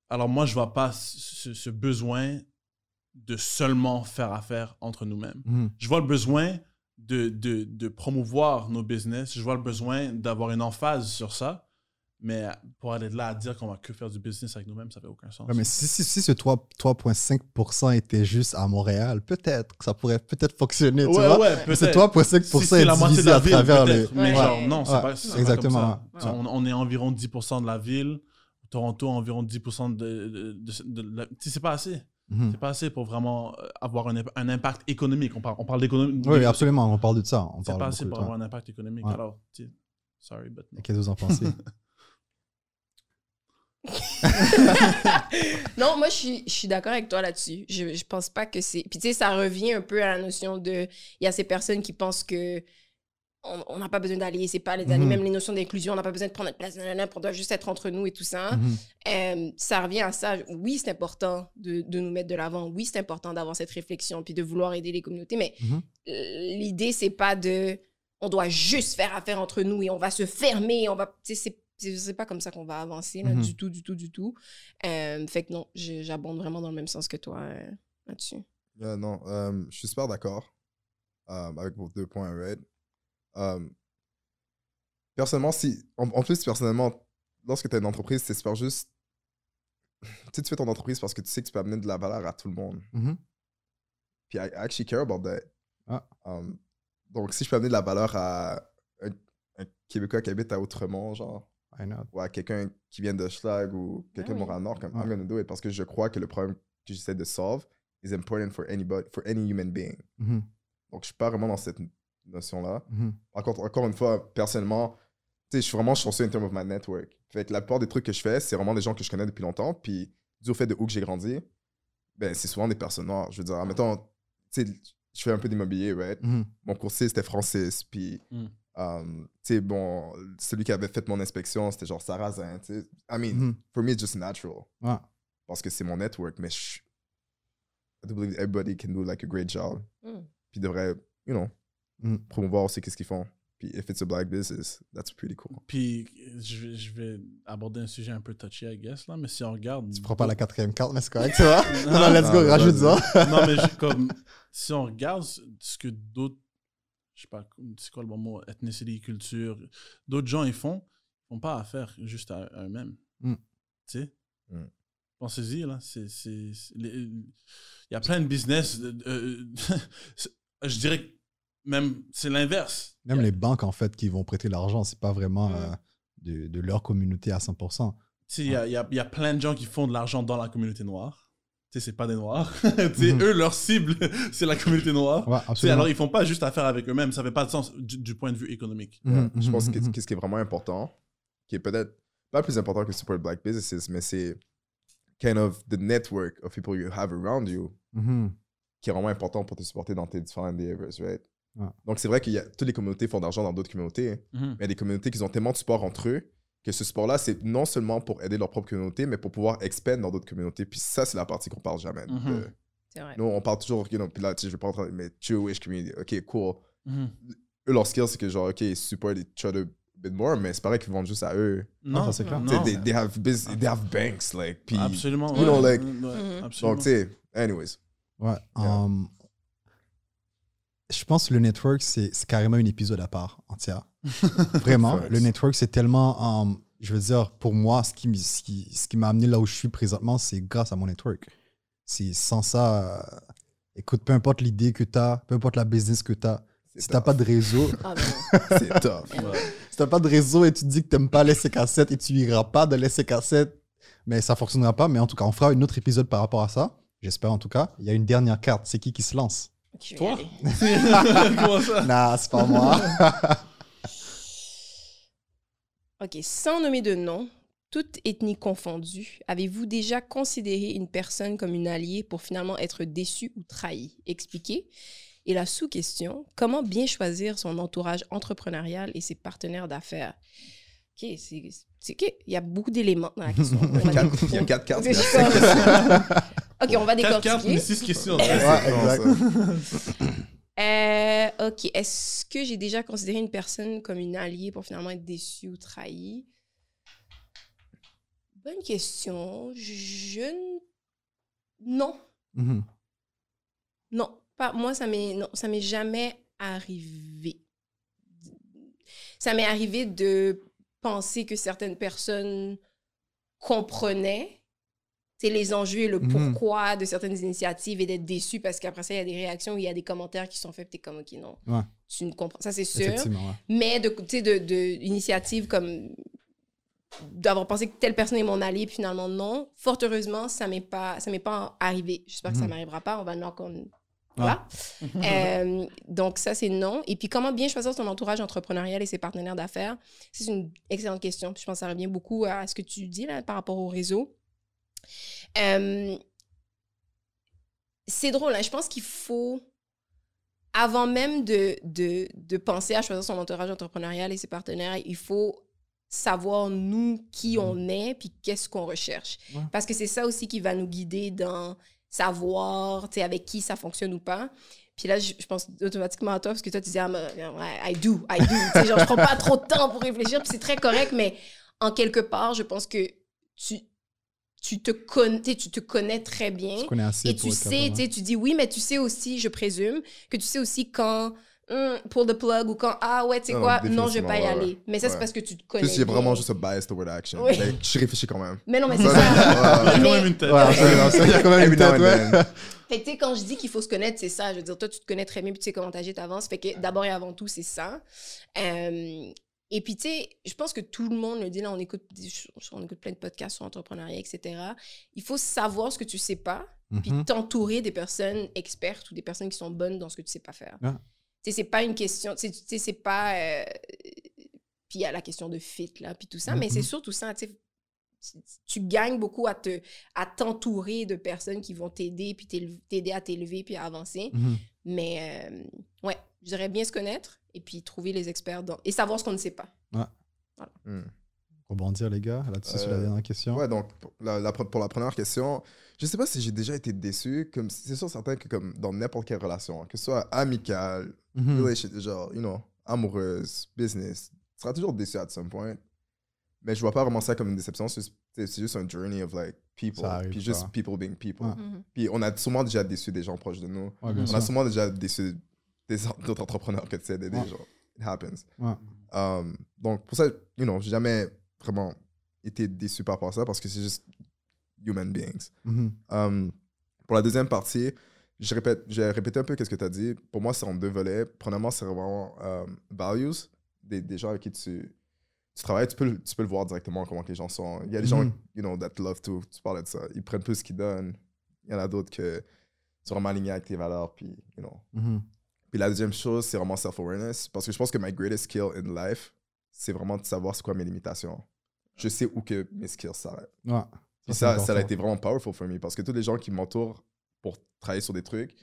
Alors, moi, je vois pas ce, ce besoin de seulement faire affaire entre nous-mêmes mhm. je vois le besoin de, de, de promouvoir nos business. Je vois le besoin d'avoir une emphase sur ça. Mais pour aller de là à dire qu'on va que faire du business avec nous-mêmes, ça fait aucun sens. Ouais, mais si, si, si ce 3 3,5% était juste à Montréal, peut-être que ça pourrait peut-être fonctionner, tu ouais, vois. ouais, Mais ce peut-être. 3,5% Si est la moitié de la à ville, travers les... peut-être. Mais Ouais. genre, non, c'est Ouais, pas, exactement. comme ça. On, on est environ 10% de la ville. Toronto, environ 10% de, de, de- de la- Tu sais, c'est pas assez. Mhm. C'est pas assez pour vraiment euh, avoir un, un impact économique. On parle, on parle d'économie. Oui, absolument, on parle de ça. C'est pas assez pour avoir un impact économique. Alors, tu sais, sorry, but. Qu'est-ce que vous en pensez? [LAUGHS] [LAUGHS] non, moi, je suis, je suis d'accord avec toi là-dessus. Je, je pense pas que c'est. Puis, tu sais, ça revient un peu à la notion de. Il y a ces personnes qui pensent que. On n'a pas besoin d'aller, c'est pas les alliés, Mhm. même les notions d'inclusion, on n'a pas besoin de prendre notre place, on doit juste être entre nous et tout ça. Mhm. Euh, ça revient à ça. Oui, c'est important de, de nous mettre de l'avant. Oui, c'est important d'avoir cette réflexion puis de vouloir aider les communautés. Mais Mhm. l'idée, c'est pas de. On doit juste faire affaire entre nous et on va se fermer. On va. C'est- c'est pas comme ça qu'on va avancer, là, Mhm. du tout, du tout, du tout. Euh, fait que non, j'abonde vraiment dans le même sens que toi euh, là-dessus. Yeah, non, euh, je suis super d'accord euh, avec vos deux points, right? Euh, personnellement, si. En, en plus, personnellement, lorsque tu as une entreprise, c'est super juste. Tu sais, tu fais ton entreprise parce que tu sais que tu peux amener de la valeur à tout le monde. Mhm. Puis, I, I actually care about that. Ah. Um, donc, si je peux amener de la valeur à un, un Québécois qui habite à Outremont, genre, Why not? ou à quelqu'un qui vient de Schlag ou quelqu'un Ah de oui. Montréal-Nord, comme Ouais. I'm gonna do it parce que je crois que le problème que j'essaie de solve is important for anybody, for any human being. Mhm. Donc, je suis pas vraiment dans cette notion-là. Par contre, encore une fois, personnellement, tu sais, je suis vraiment chanceux in terms of my network. Fait que la plupart des trucs que je fais, c'est vraiment des gens que je connais depuis longtemps. Puis, dû au fait de où que j'ai grandi, ben, c'est souvent des personnes noires. Je veux dire, mettons, tu sais, je fais un peu d'immobilier, right? Mhm. Mon courtier, c'était Francis. Puis, Mm. Um, tu sais, bon, celui qui avait fait mon inspection, c'était genre Sarrazin, tu sais. I mean, Mhm. for me, it's just natural. Ouais. Parce que c'est mon network. Mais je, I do believe everybody can do like a great job. Mm. Puis devrait, you know, Mm. promouvoir aussi qu'est-ce qu'ils font. Puis if it's a black business, that's pretty cool. Puis, je vais, je vais aborder un sujet un peu touchy, I guess, là, mais si on regarde. Tu prends pas la quatrième carte, mais c'est correct, tu vois? Non, [LAUGHS] Non, non, let's go, non, rajoute ça. non, mais comme. Si on regarde ce que d'autres. Je sais pas, c'est quoi le bon mot Ethnicity, culture. D'autres gens, ils font. Ils font pas affaire juste à, à eux-mêmes. Mm. Tu sais? Mm. Pensez-y, là. Il y a plein de business. euh, euh, [LAUGHS] je dirais que même c'est l'inverse. Même les banques, en fait, qui vont prêter l'argent, c'est pas vraiment euh, de, de leur communauté à 100%. Tu sais, il y a, y a- y a plein de gens qui font de l'argent dans la communauté noire. Tu sais, c'est pas des noirs. [LAUGHS] tu sais, Mhm. eux, leur cible, [LAUGHS] c'est la communauté noire. Ouais, alors, ils font pas juste affaire avec eux-mêmes. Ça fait pas de sens du, du point de vue économique. Mhm, Ouais, je mhm, pense que qu'est-ce qui est vraiment important, qui est peut-être pas plus important que support black businesses, mais c'est kind of the network of people you have around you qui est vraiment important pour te supporter dans tes différents endeavors, right? Ouais. Donc c'est vrai que toutes les communautés font d'argent dans d'autres communautés, mais il y a des communautés qui ont tellement de support entre eux que ce support-là, c'est non seulement pour aider leur propre communauté, mais pour pouvoir expand dans d'autres communautés. Puis ça, c'est la partie qu'on parle jamais. Mhm. de- C'est vrai. Nous, on parle toujours, you know, puis là, tu sais, je vais pas entrer, mais Jewish community, ok, cool. Mhm. Eux, leur skill, c'est que genre, ok, ils support each other a bit more, mais c'est pareil qu'ils vendent juste à eux. Non, ça, c'est clair. Non. they, they have bus- they have banks, like, puis... Absolument. you know, ouais. like- Ouais, Mhm. absolument. Donc, tu sais, anyways. Ouais. Yeah. um, je pense que le network, c'est carrément un épisode à part entière. [LAUGHS] Vraiment. Le network, c'est tellement. um, je veux dire, pour moi, ce qui, m- ce qui, ce qui m'a amené là où je suis présentement, c'est grâce à mon network. C'est sans ça. euh, écoute, peu importe l'idée que tu as, peu importe la business que tu as, si tu n'as tough. pas de réseau, [LAUGHS] Ah, non. [LAUGHS] C'est tough. Ouais. si t'as pas de réseau et tu te dis que t'aimes pas laisser cassette et tu iras pas de laisser cassette, mais ça fonctionnera pas. Mais en tout cas, on fera un autre épisode par rapport à ça. J'espère en tout cas. Il y a une dernière carte. C'est qui qui se lance? Je vais Toi? [LAUGHS] Comment ça? Nah, c'est pas moi. [LAUGHS] OK, sans nommer de nom, toute ethnie confondue, avez-vous déjà considéré une personne comme une alliée pour finalement être déçu ou trahi? Expliquez. Et la sous-question, comment bien choisir son entourage entrepreneurial et ses partenaires d'affaires? OK, c'est... c'est- OK, il y a beaucoup d'éléments dans la question. [LAUGHS] Il y a quatre cartes. OK, on va Quatre cartes, mais décortiquer. six questions. Ouais, exact. [LAUGHS] Euh, OK, est-ce que j'ai déjà considéré une personne comme une alliée pour finalement être déçue ou trahie? Bonne question. Je... n- Non. Mhm. Non, pas moi ça m'est non, ça m'est jamais arrivé. Ça m'est arrivé de penser que certaines personnes comprenaient les enjeux et le Mhm. pourquoi de certaines initiatives et d'être déçu parce qu'après ça il y a des réactions, il y a des commentaires qui sont faits, tu es comme OK non. Ouais. Tu ne comprends ça c'est sûr. Ouais. Mais de, tu sais, de, de initiatives comme d'avoir pensé que telle personne est mon allié, puis finalement non. Fort heureusement, ça m'est pas, ça m'est pas arrivé. J'espère que ça Mhm. m'arrivera pas. On va knock on Voilà. [LAUGHS] Euh, donc, ça, c'est non. Et puis, comment bien choisir son entourage entrepreneurial et ses partenaires d'affaires? C'est une excellente question. Puis, je pense que ça revient beaucoup à ce que tu dis là, par rapport au réseau. Euh, c'est drôle, hein. je pense qu'il faut, avant même de, de, de penser à choisir son entourage entrepreneurial et ses partenaires, il faut savoir nous qui Mhm. on est puis qu'est-ce qu'on recherche. Ouais. Parce que c'est ça aussi qui va nous guider dans savoir, avec qui ça fonctionne ou pas. Puis là, je, je pense automatiquement à toi parce que toi, tu dis, ah, I do, I do. Genre, je prends pas trop de temps pour réfléchir, puis c'est très correct, mais en quelque part, je pense que tu, tu, te, connais, tu te connais très bien. Tu connais assez Et tu sais, tu sais, tu dis oui, mais tu sais aussi, je présume, que tu sais aussi quand hum, pull the plug ou quand ah ouais, tu sais Non, quoi, non, je vais pas y ouais, aller. Mais ça, c'est parce que tu te connais. Plus, j'ai bien. vraiment juste un bias toward action. Oui. Mais je réfléchis quand même. Mais non, mais [LAUGHS] c'est ça. Il y a quand même une tête. Il y a quand même une tête, ouais. [LAUGHS] Fait que, tu sais, quand je dis qu'il faut se connaître, c'est ça. Je veux dire, toi, tu te connais très bien, puis tu sais comment t'agis, t'avances. Fait que d'abord et avant tout, c'est ça. Euh, et puis, tu sais, je pense que tout le monde le dit, là, on écoute, on écoute plein de podcasts sur l'entrepreneuriat, etc. Il faut savoir ce que tu sais pas, puis Mhm. t'entourer des personnes expertes ou des personnes qui sont bonnes dans ce que tu sais pas faire. Ah. Tu sais, c'est pas une question, tu sais, c'est pas... euh, puis il y a la question de fit, là, puis tout ça, mais Mhm. c'est surtout ça, tu sais, tu gagnes beaucoup à te à t'entourer de personnes qui vont t'aider puis t'aider à t'élever puis à avancer Mhm. mais euh, ouais je dirais bien se connaître et puis trouver les experts dans... et savoir ce qu'on ne sait pas Hmm. Rebondir, les gars, là-dessus, sur la Euh, dernière question. Ouais, donc pour la, la- pour la première question, je sais pas si j'ai déjà été déçu. Comme c'est sûr certain que comme dans n'importe quelle relation, que ce soit amicale, Mhm. relation- genre you know, amoureuse, business, tu seras toujours déçu at some point. Mais je vois pas vraiment ça comme une déception. C'est juste un journey of like people, puis juste people being people. Ouais. Puis on a sûrement déjà déçu des gens proches de nous. Ouais, On sûr. a sûrement déjà déçu des d'autres entrepreneurs que tu sais d'aider. Ouais. Genre, it happens. Ouais. Um, donc, pour ça, you know, j'ai jamais vraiment été déçu par rapport à ça parce que c'est juste human beings. Mhm. Um, pour la deuxième partie, je répète, j'ai répété un peu ce que tu as dit. Pour moi, c'est en deux volets. Premièrement, c'est vraiment um, values, des, des gens avec qui tu, tu travailles. Tu peux, le- tu peux le voir directement comment les gens sont. Il y a des gens, Mhm. you know, that love to, tu parlais de ça. Ils prennent plus ce qu'ils donnent. Il y en a d'autres que sont vraiment alignés avec tes valeurs, puis, you know, Mhm. Puis la deuxième chose, c'est vraiment self-awareness. Parce que je pense que my greatest skill in life, c'est vraiment de savoir c'est quoi mes limitations. Je sais où que mes skills s'arrêtent. Ouais. Puis ça, ça, a été vraiment powerful for me. Parce que tous les gens qui m'entourent pour travailler sur des trucs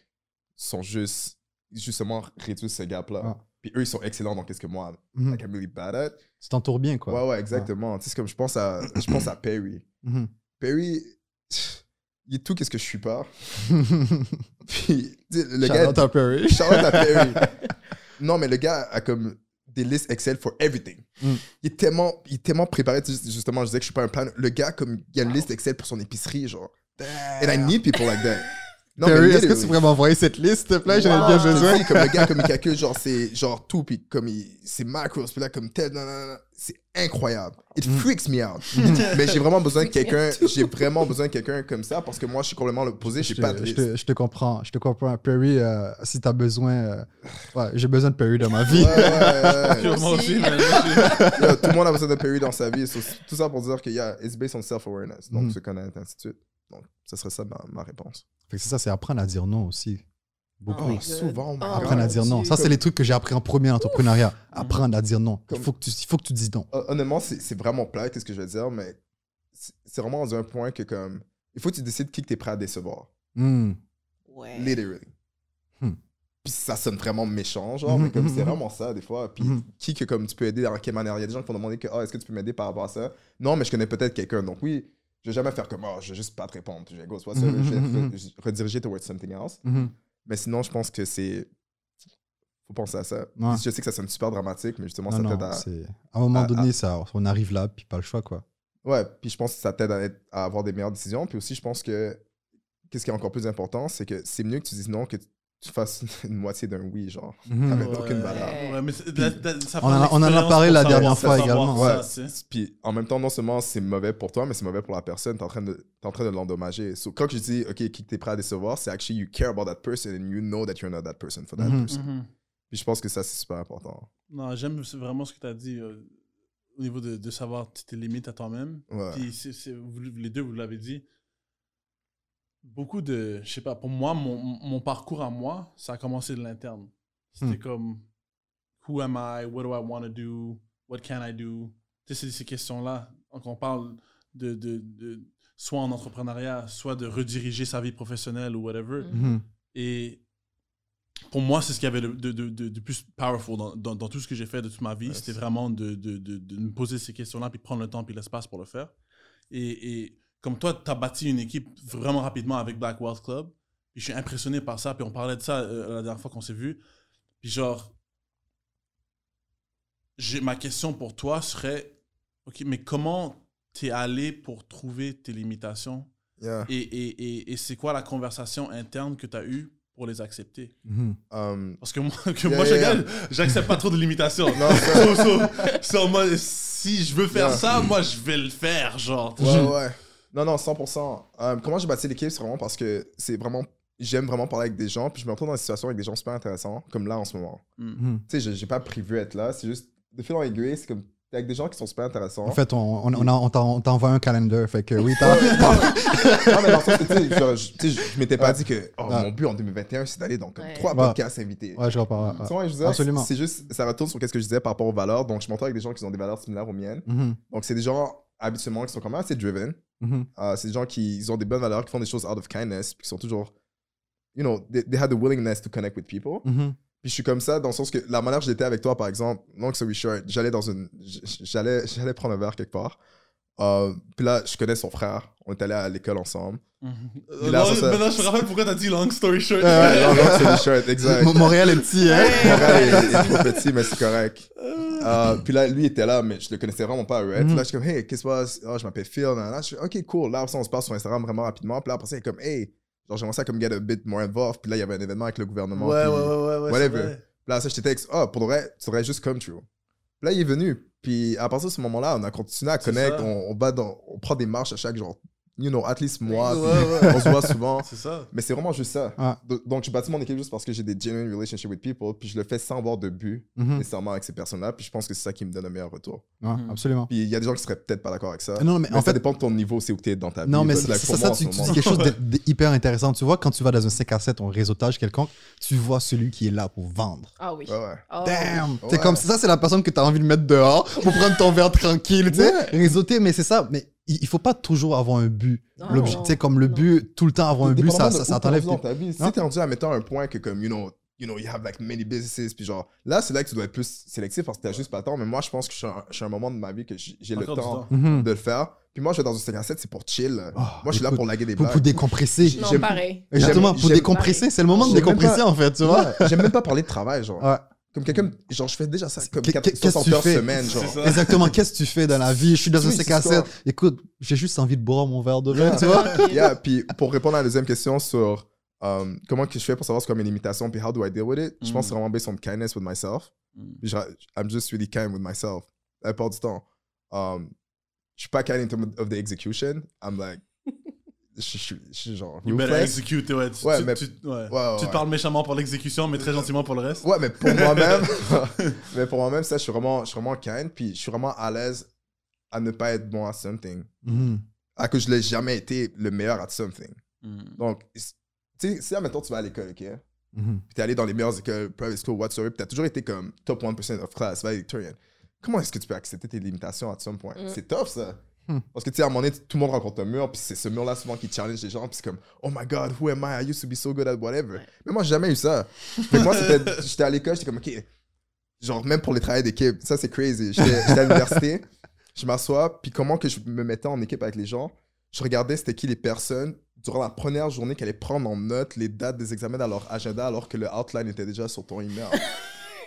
sont juste, justement, réduits ce gap-là. Ouais. Puis eux, ils sont excellents dans qu'est-ce que moi, Mhm. like, I'm really bad at. Tu t'entoures bien, quoi. Ouais, ouais, exactement. Tu sais, c'est comme je pense à, je pense à Perry. Mhm. Perry, il est tout qu'est-ce que je suis pas? [LAUGHS] Puis, le Shout gars, Perry. À Perry. [LAUGHS] [LAUGHS] non, mais le gars a comme des listes Excel for everything. Mm. Il, est tellement, il est tellement préparé. Justement, je disais que je suis pas un plan. Le gars, comme, il a une liste Excel pour son épicerie, genre. And I need people like that. Mais est-ce que tu pourrais m'envoyer cette liste, s'il te plaît? J'en ai bien besoin. comme le gars, comme il [LAUGHS] calcule, genre, c'est genre tout, puis comme il, c'est macros, puis là, comme tel, nan, nan, nan. c'est incroyable. It freaks me out. [LAUGHS] Mais j'ai vraiment besoin de [LAUGHS] quelqu'un, j'ai vraiment besoin de quelqu'un comme ça, parce que moi, je suis complètement l'opposé, Je j'ai pas de te, je, liste. te, je te comprends. Je te comprends. Perry, euh, si t'as besoin. euh, ouais, j'ai besoin de Perry dans ma vie. Ouais, ouais, ouais. Moi aussi, man. Yo, tout le monde a besoin de Perry dans sa vie. So, tout ça pour dire que yeah, it's based on self-awareness. Donc, Mhm. se connaître, ainsi de suite. Donc, ce serait ça ma, ma réponse. Fait que c'est ça, c'est apprendre à dire non aussi. Beaucoup. Oh, my God. souvent, Oh. Apprendre à dire non. Ça, c'est Comme- les trucs que j'ai appris en premier en entrepreneuriat. Apprendre à dire non. Il faut que tu, il faut que tu dises non. Hon- Honnêtement, c'est c'est vraiment plat, qu'est-ce que je veux dire, mais c'est vraiment dans un point que, comme, il faut que tu décides qui que tu es prêt à décevoir. Hmm. ouais Literally. Hmm. Puis ça sonne vraiment méchant, genre, Mhm, mais comme c'est vraiment ça, des fois. Puis qui que, comme, tu peux aider, dans quelle manière? Il y a des gens qui vont demander que, oh, est-ce que tu peux m'aider par rapport à ça? Non, mais je connais peut-être quelqu'un. Donc, oui, je vais jamais faire comme, oh, je vais juste pas te répondre. Je vais go, soit ça, je vais re- rediriger towards something else. Mhm. Mais sinon, je pense que c'est. Faut penser à ça. Ouais. Je sais que ça sonne super dramatique, mais justement, Non, ça t'aide à. à un moment à- donné, ça, on arrive là, puis pas le choix, quoi. Ouais, puis je pense que ça t'aide à, à avoir des meilleures décisions. Puis aussi, je pense que. Qu'est-ce qui est encore plus important, c'est que c'est mieux que tu dises non que tu fasses une moitié d'un oui, genre. Mhm. Avec aucune valeur. Ouais, mais c'est- la- la- ça on en a- prend on en a l'expérience parlé la dernière fois également. Ouais. Puis en même temps, non seulement c'est mauvais pour toi, mais c'est mauvais pour la personne. T'es en train de, t'es en train de l'endommager. So, quand je dis, OK, qui que t'es prêt à décevoir, c'est actually you care about that person and you know that you're not that person for that Mhm. person. Mhm. Puis je pense que ça, c'est super important. Non, j'aime vraiment ce que tu as dit euh, au niveau de, de savoir tes limites à toi-même. Ouais. Puis vous, les deux, vous l'avez dit. Beaucoup de. Je sais pas, pour moi, mon, mon parcours à moi, ça a commencé de l'interne. C'était Hmm. comme Who am I? What do I want to do? What can I do? Tu sais, c'est ces questions-là. Donc, on parle de, de, de- soit en entrepreneuriat, soit de rediriger sa vie professionnelle ou whatever. Mm. Mhm. Et pour moi, c'est ce qu'il y avait de, de, de, plus powerful dans, dans, dans tout ce que j'ai fait de toute ma vie. C'était vraiment de, de, de, de me poser ces questions-là, puis prendre le temps, puis l'espace pour le faire. Et, et comme toi, tu as bâti une équipe vraiment rapidement avec Black Wealth Club. Puis je suis impressionné par ça. Puis on parlait de ça euh, la dernière fois qu'on s'est vu. Puis genre, j'ai- ma question pour toi serait, OK, mais comment t'es allé pour trouver tes limitations? Yeah. et, et, et, et c'est quoi la conversation interne que tu as eue pour les accepter? Mhm. Um, Parce que moi, [LAUGHS] que Yeah, moi yeah, je j'accepte pas trop de limitations. Non, [LAUGHS] So- so- so si je veux faire Yeah. ça, moi je vais le faire, genre. Ouais, ouais. Non, non, 100%. Euh, comment j'ai bâti l'équipe, c'est vraiment parce que c'est vraiment. J'aime vraiment parler avec des gens, puis je me retrouve dans des situations avec des gens super intéressants, comme là en ce moment. Mhm. Tu sais, j'ai- pas prévu être là, c'est juste. De fil en aiguille, c'est comme. T'es avec des gens qui sont super intéressants. En fait, on, on, on, t'envoie un calendar. Fait que oui, t'as. [LAUGHS] non, mais dans le sens que, tu sais, je, m'étais pas dit que oh, Ouais. mon but en 2021, c'est d'aller dans comme trois Ouais. podcasts invités. Ouais, je repars. Tu ouais. vois, je Absolument. C'est juste, ça retourne sur ce que je disais par rapport aux valeurs. Donc, je m'entends avec des gens qui ont des valeurs similaires aux miennes. Mhm. Donc, c'est des gens habituellement qui sont quand même assez driven. Euh, c'est des gens qui ils ont des bonnes valeurs, qui font des choses out of kindness, puis qui sont toujours, you know, they, they have the willingness to connect with people. Mhm. Puis je suis comme ça dans le sens que la manière que j'étais avec toi, par exemple, long story short, j'allais dans une, j'allais, [LAUGHS] j'allais prendre un verre quelque part. Euh, puis là, je connais son frère. On est allé à l'école ensemble. Mhm. Non, ça- maintenant, je me rappelle pourquoi t'as dit long story short. Ouais, long, long story short, [LAUGHS] exact. Mo- Montréal est petit, hein? Montréal est, est trop petit, mais c'est correct. Euh, puis là, lui était là, mais je le connaissais vraiment pas, right? Puis là, je suis comme, hey, qu'est-ce qui se passe? Ah, je m'appelle Phil. Là, là, je suis, ok, cool. Là, on se passe sur Instagram vraiment rapidement. Puis là, après ça, il est comme, hey, genre, j'aimerais ça comme get a bit more involved. Puis là, il y avait un événement avec le gouvernement. Ouais, puis- ouais, ouais, ouais, whatever. Puis là, ça, je t'ai texte, ah, pour de vrai, tu devrais juste come true. Puis là, il est venu. Puis à partir de ce moment-là, on a continué à connect. On, on dans, on prend des marches à chaque genre, you know, at least. Ouais, ouais. On se voit souvent. [LAUGHS] C'est ça. Mais c'est vraiment juste ça. Do- Donc, je bâtis mon équipe juste parce que j'ai des genuine relationships with people. Puis je le fais sans avoir de but Mhm. nécessairement avec ces personnes-là. Puis je pense que c'est ça qui me donne un meilleur retour. Ouais, Mhm. absolument. Puis il y a des gens qui seraient peut-être pas d'accord avec ça. Non, mais Mais en ça fait, dépend de ton niveau, c'est où tu es dans ta vie. Non, mais c'est like, c'est pour ça, moi, en tu, tu dis quelque chose de- [LAUGHS] de hyper intéressant. Tu vois, quand tu vas dans un 5 à 7 ou un réseautage quelconque, tu vois celui qui est là pour vendre. Ah oui. Ouais, ouais. Oh. Damn! Ouais. C'est comme ça, c'est la personne que tu as envie de mettre dehors pour prendre ton verre tranquille, tu sais. Réseauter, mais c'est ça. Mais il faut pas toujours avoir un but. Sais, comme le non. but, tout le temps avoir un but, ça, ça, ça t'enlève. rendu dans tes- ta vie. Si Non. t'es rendu à mettre un point que comme, you know, you know, you have like many businesses, puis genre, là, c'est là que tu dois être plus sélectif parce que t'as juste pas le temps. Mais moi, je pense que je suis à un, je suis à un moment de ma vie que j'ai le temps. Mhm. de le faire. Puis moi, je vais dans un 5 à 7, c'est pour chill. Oh, moi, je suis là pour laguer des blagues. pour décompresser. Non, pareil. Exactement, pour décompresser. C'est le moment de décompresser, pas- en fait, tu vois. J'aime même pas parler de travail, genre. Ouais. Comme quelqu'un, genre, je fais déjà ça comme Qu'est- 4, qu'est-ce que 60 tu heures fais semaine, genre. Exactement, qu'est-ce que tu fais dans la vie? Je suis dans un Oui, 5 c'est à ça. 7. Écoute, j'ai juste envie de boire mon verre de vin, tu vois? [LAUGHS] Yeah, puis pour répondre à la deuxième question sur um, comment que je fais pour savoir c'est quoi mes limitations, puis how do I deal with it, je pense que c'est vraiment based on kindness with myself. Mm. Puis I'm just really kind with myself. La plupart du temps. Um, je suis pas kind in terms of the execution. I'm like, je suis genre You better execute, ouais. Tu, Ouais, tu- mais- tu- ouais. Ouais, ouais, Tu te parles méchamment pour l'exécution, mais très gentiment pour le reste. Ouais, mais pour moi-même, [LAUGHS] [LAUGHS] mais pour moi-même, ça, je suis vraiment, je suis vraiment kind, puis je suis vraiment à l'aise à ne pas être bon à something. Mhm. À que je l'ai jamais été le meilleur à something. Mm. Donc, tu sais, si admettons tu vas à l'école, ok? Mhm. puis t'es allé dans les meilleures écoles, private school, whatsoever, puis t'as toujours été comme top 1% of class, valedictorian. Comment est-ce que tu peux accepter tes limitations à some point? Mm. C'est tough, ça. Hmm. Parce que, tu sais, à un moment donné, tout le monde rencontre un mur, puis c'est ce mur-là souvent qui challenge les gens, puis c'est comme, oh my god, who am I? I used to be so good at whatever. Mais moi, j'ai jamais eu ça. Que moi, j'étais à l'école, j'étais comme, ok, genre, même pour les travails d'équipe, ça, c'est crazy. J'étais j'étais à l'université, je m'assois, puis comment que je me mettais en équipe avec les gens, je regardais c'était qui les personnes durant la première journée qui allaient prendre en note les dates des examens dans leur agenda alors que le outline était déjà sur ton email.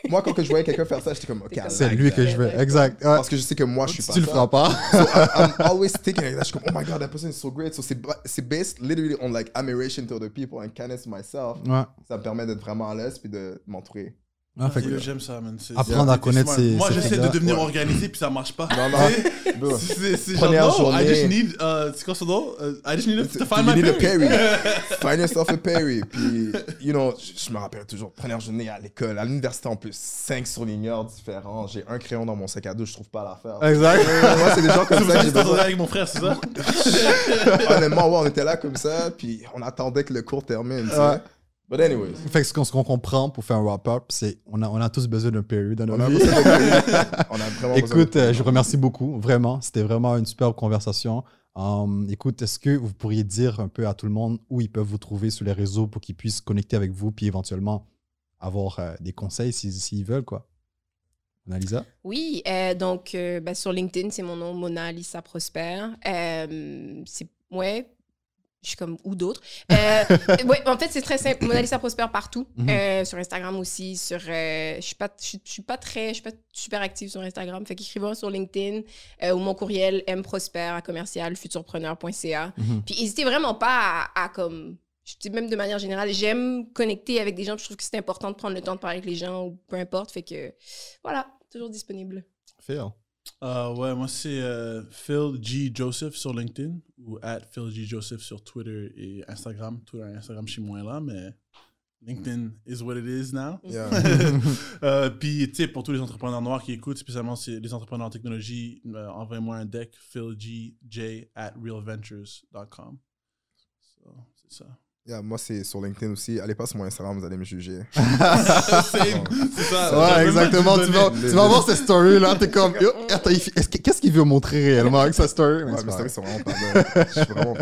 Moi, quand que je voyais quelqu'un faire ça, j'étais comme, ok, C'est lui que je veux. Exact. Ouais. Parce que je sais que moi, je suis pas tu le feras pas. So I- I'm [LAUGHS] always thinking like that. Je suis comme, oh my god, that person is so great. So c'est ba- c'est based literally on like admiration to other people and kindness to myself. Ouais. Ça me permet d'être vraiment à l'aise puis de m'entourer. Ouais, fait que- Ouais, J'aime ça, man. C'est- Apprendre à connaître ses- Moi, j'essaie de devenir Ouais. organisé, puis ça marche pas. Non, non. [LAUGHS] C'est genre, no, I journée. just need, uh, c'est quoi son nom? Uh, I just need to find you my need a Perry. Perry. Find yourself a Perry. Puis, you know, je, je me rappelle toujours, première journée à l'école, à l'université en plus, cinq surligneurs différents. J'ai un crayon dans mon sac à dos, je trouve pas l'affaire. Exact. Moi, c'est des gens comme ça j'ai besoin. avec mon frère, c'est ça? [LAUGHS] Honnêtement, ouais, on était là comme ça, puis on attendait que le cours termine. tu sais. But anyways. Fait que ce qu'on comprend pour faire un wrap-up, c'est on a, on a tous besoin d'un period dans On notre a vie. [LAUGHS] On a vraiment besoin Écoute, de euh, je vous remercie beaucoup, vraiment. C'était vraiment une superbe conversation. Um, écoute, est-ce que vous pourriez dire un peu à tout le monde où ils peuvent vous trouver sur les réseaux pour qu'ils puissent connecter avec vous, puis éventuellement avoir euh, des conseils s'ils s'ils veulent, quoi? Annalisa? Oui, euh, donc euh, ben, sur LinkedIn, c'est mon nom, Mona Lisa Prosper. Euh, c'est ouais, je suis comme ou d'autres. Euh, [LAUGHS] ouais, en fait, c'est très simple. Mona Lisa Prosper partout, Mhm. Euh, sur Instagram aussi. Sur, euh, je suis pas, je suis- je suis pas très, je suis pas super active sur Instagram. Fait qu'écrivez-moi sur LinkedIn ou mon courriel mprosper à commercial futurpreneur.ca. Mhm. Puis n'hésitez vraiment pas à, à comme. Je dis même de manière générale, j'aime connecter avec des gens. Je trouve que c'est important de prendre le temps de parler avec les gens ou peu importe. Fait que voilà, toujours disponible. Phil. Euh, ouais, moi, c'est euh, Phil G. Joseph sur LinkedIn ou at Phil G. Joseph sur Twitter et Instagram. Twitter et Instagram, je suis moins là, mais LinkedIn is what it is now. Yeah. [LAUGHS] Euh, Puis, tu sais, pour tous les entrepreneurs noirs qui écoutent, spécialement les entrepreneurs en technologie, euh, envoyez-moi un deck, philgj at realventures.com. So, c'est ça. Yeah, moi, c'est sur LinkedIn aussi. Allez pas sur mon Instagram, vous allez me juger. [LAUGHS] C'est ça. Ouais, exactement. Tu vas, tu vas voir cette story-là, t'es [LAUGHS] comme, yo, attends, qu'est-ce qu'il veut montrer réellement avec sa story? Mais Ouais, grave. vrai, c'est vraiment pas. Je suis vraiment.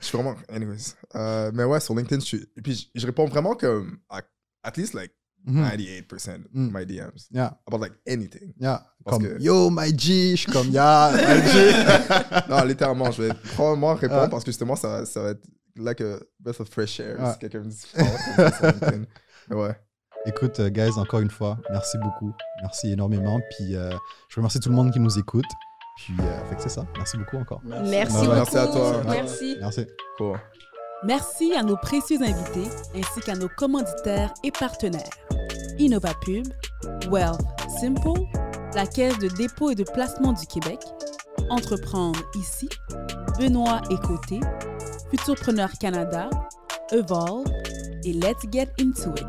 Je suis vraiment. Anyways. Euh, mais ouais, sur LinkedIn, je suis. Et puis, je, je réponds vraiment comme. à- At least like Mhm. 98% Mm. my DMs. Yeah, About like anything. yeah. Parce Comme, que- yo, my G, je suis comme, yeah, my G. [LAUGHS] non, littéralement, je vais probablement répondre Ah. parce que justement, ça, ça va être like a breath of fresh air. Ah. Si quelqu'un me dit. [LAUGHS] Mais ouais. Écoute, euh, guys, encore une fois, merci beaucoup. Merci énormément. Puis, euh, je remercie tout le monde qui nous écoute. Puis, euh, fait que c'est ça. Merci beaucoup encore. Merci, beaucoup. merci à toi. Merci. Merci. Cool. Merci à nos précieux invités ainsi qu'à nos commanditaires et partenaires. InnovaPub, Wealth Simple, la Caisse de dépôt et de placement du Québec, Entreprendre ici, Benoît et Côté, Futurpreneur Canada, Evolve et Let's Get Into It.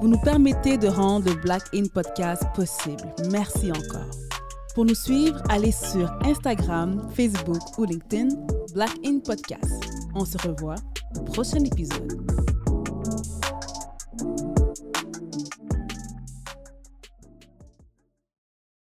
Vous nous permettez de rendre le Black In Podcast possible. Merci encore. Pour nous suivre, allez sur Instagram, Facebook ou LinkedIn, Black In Podcast. On se revoit au prochain épisode.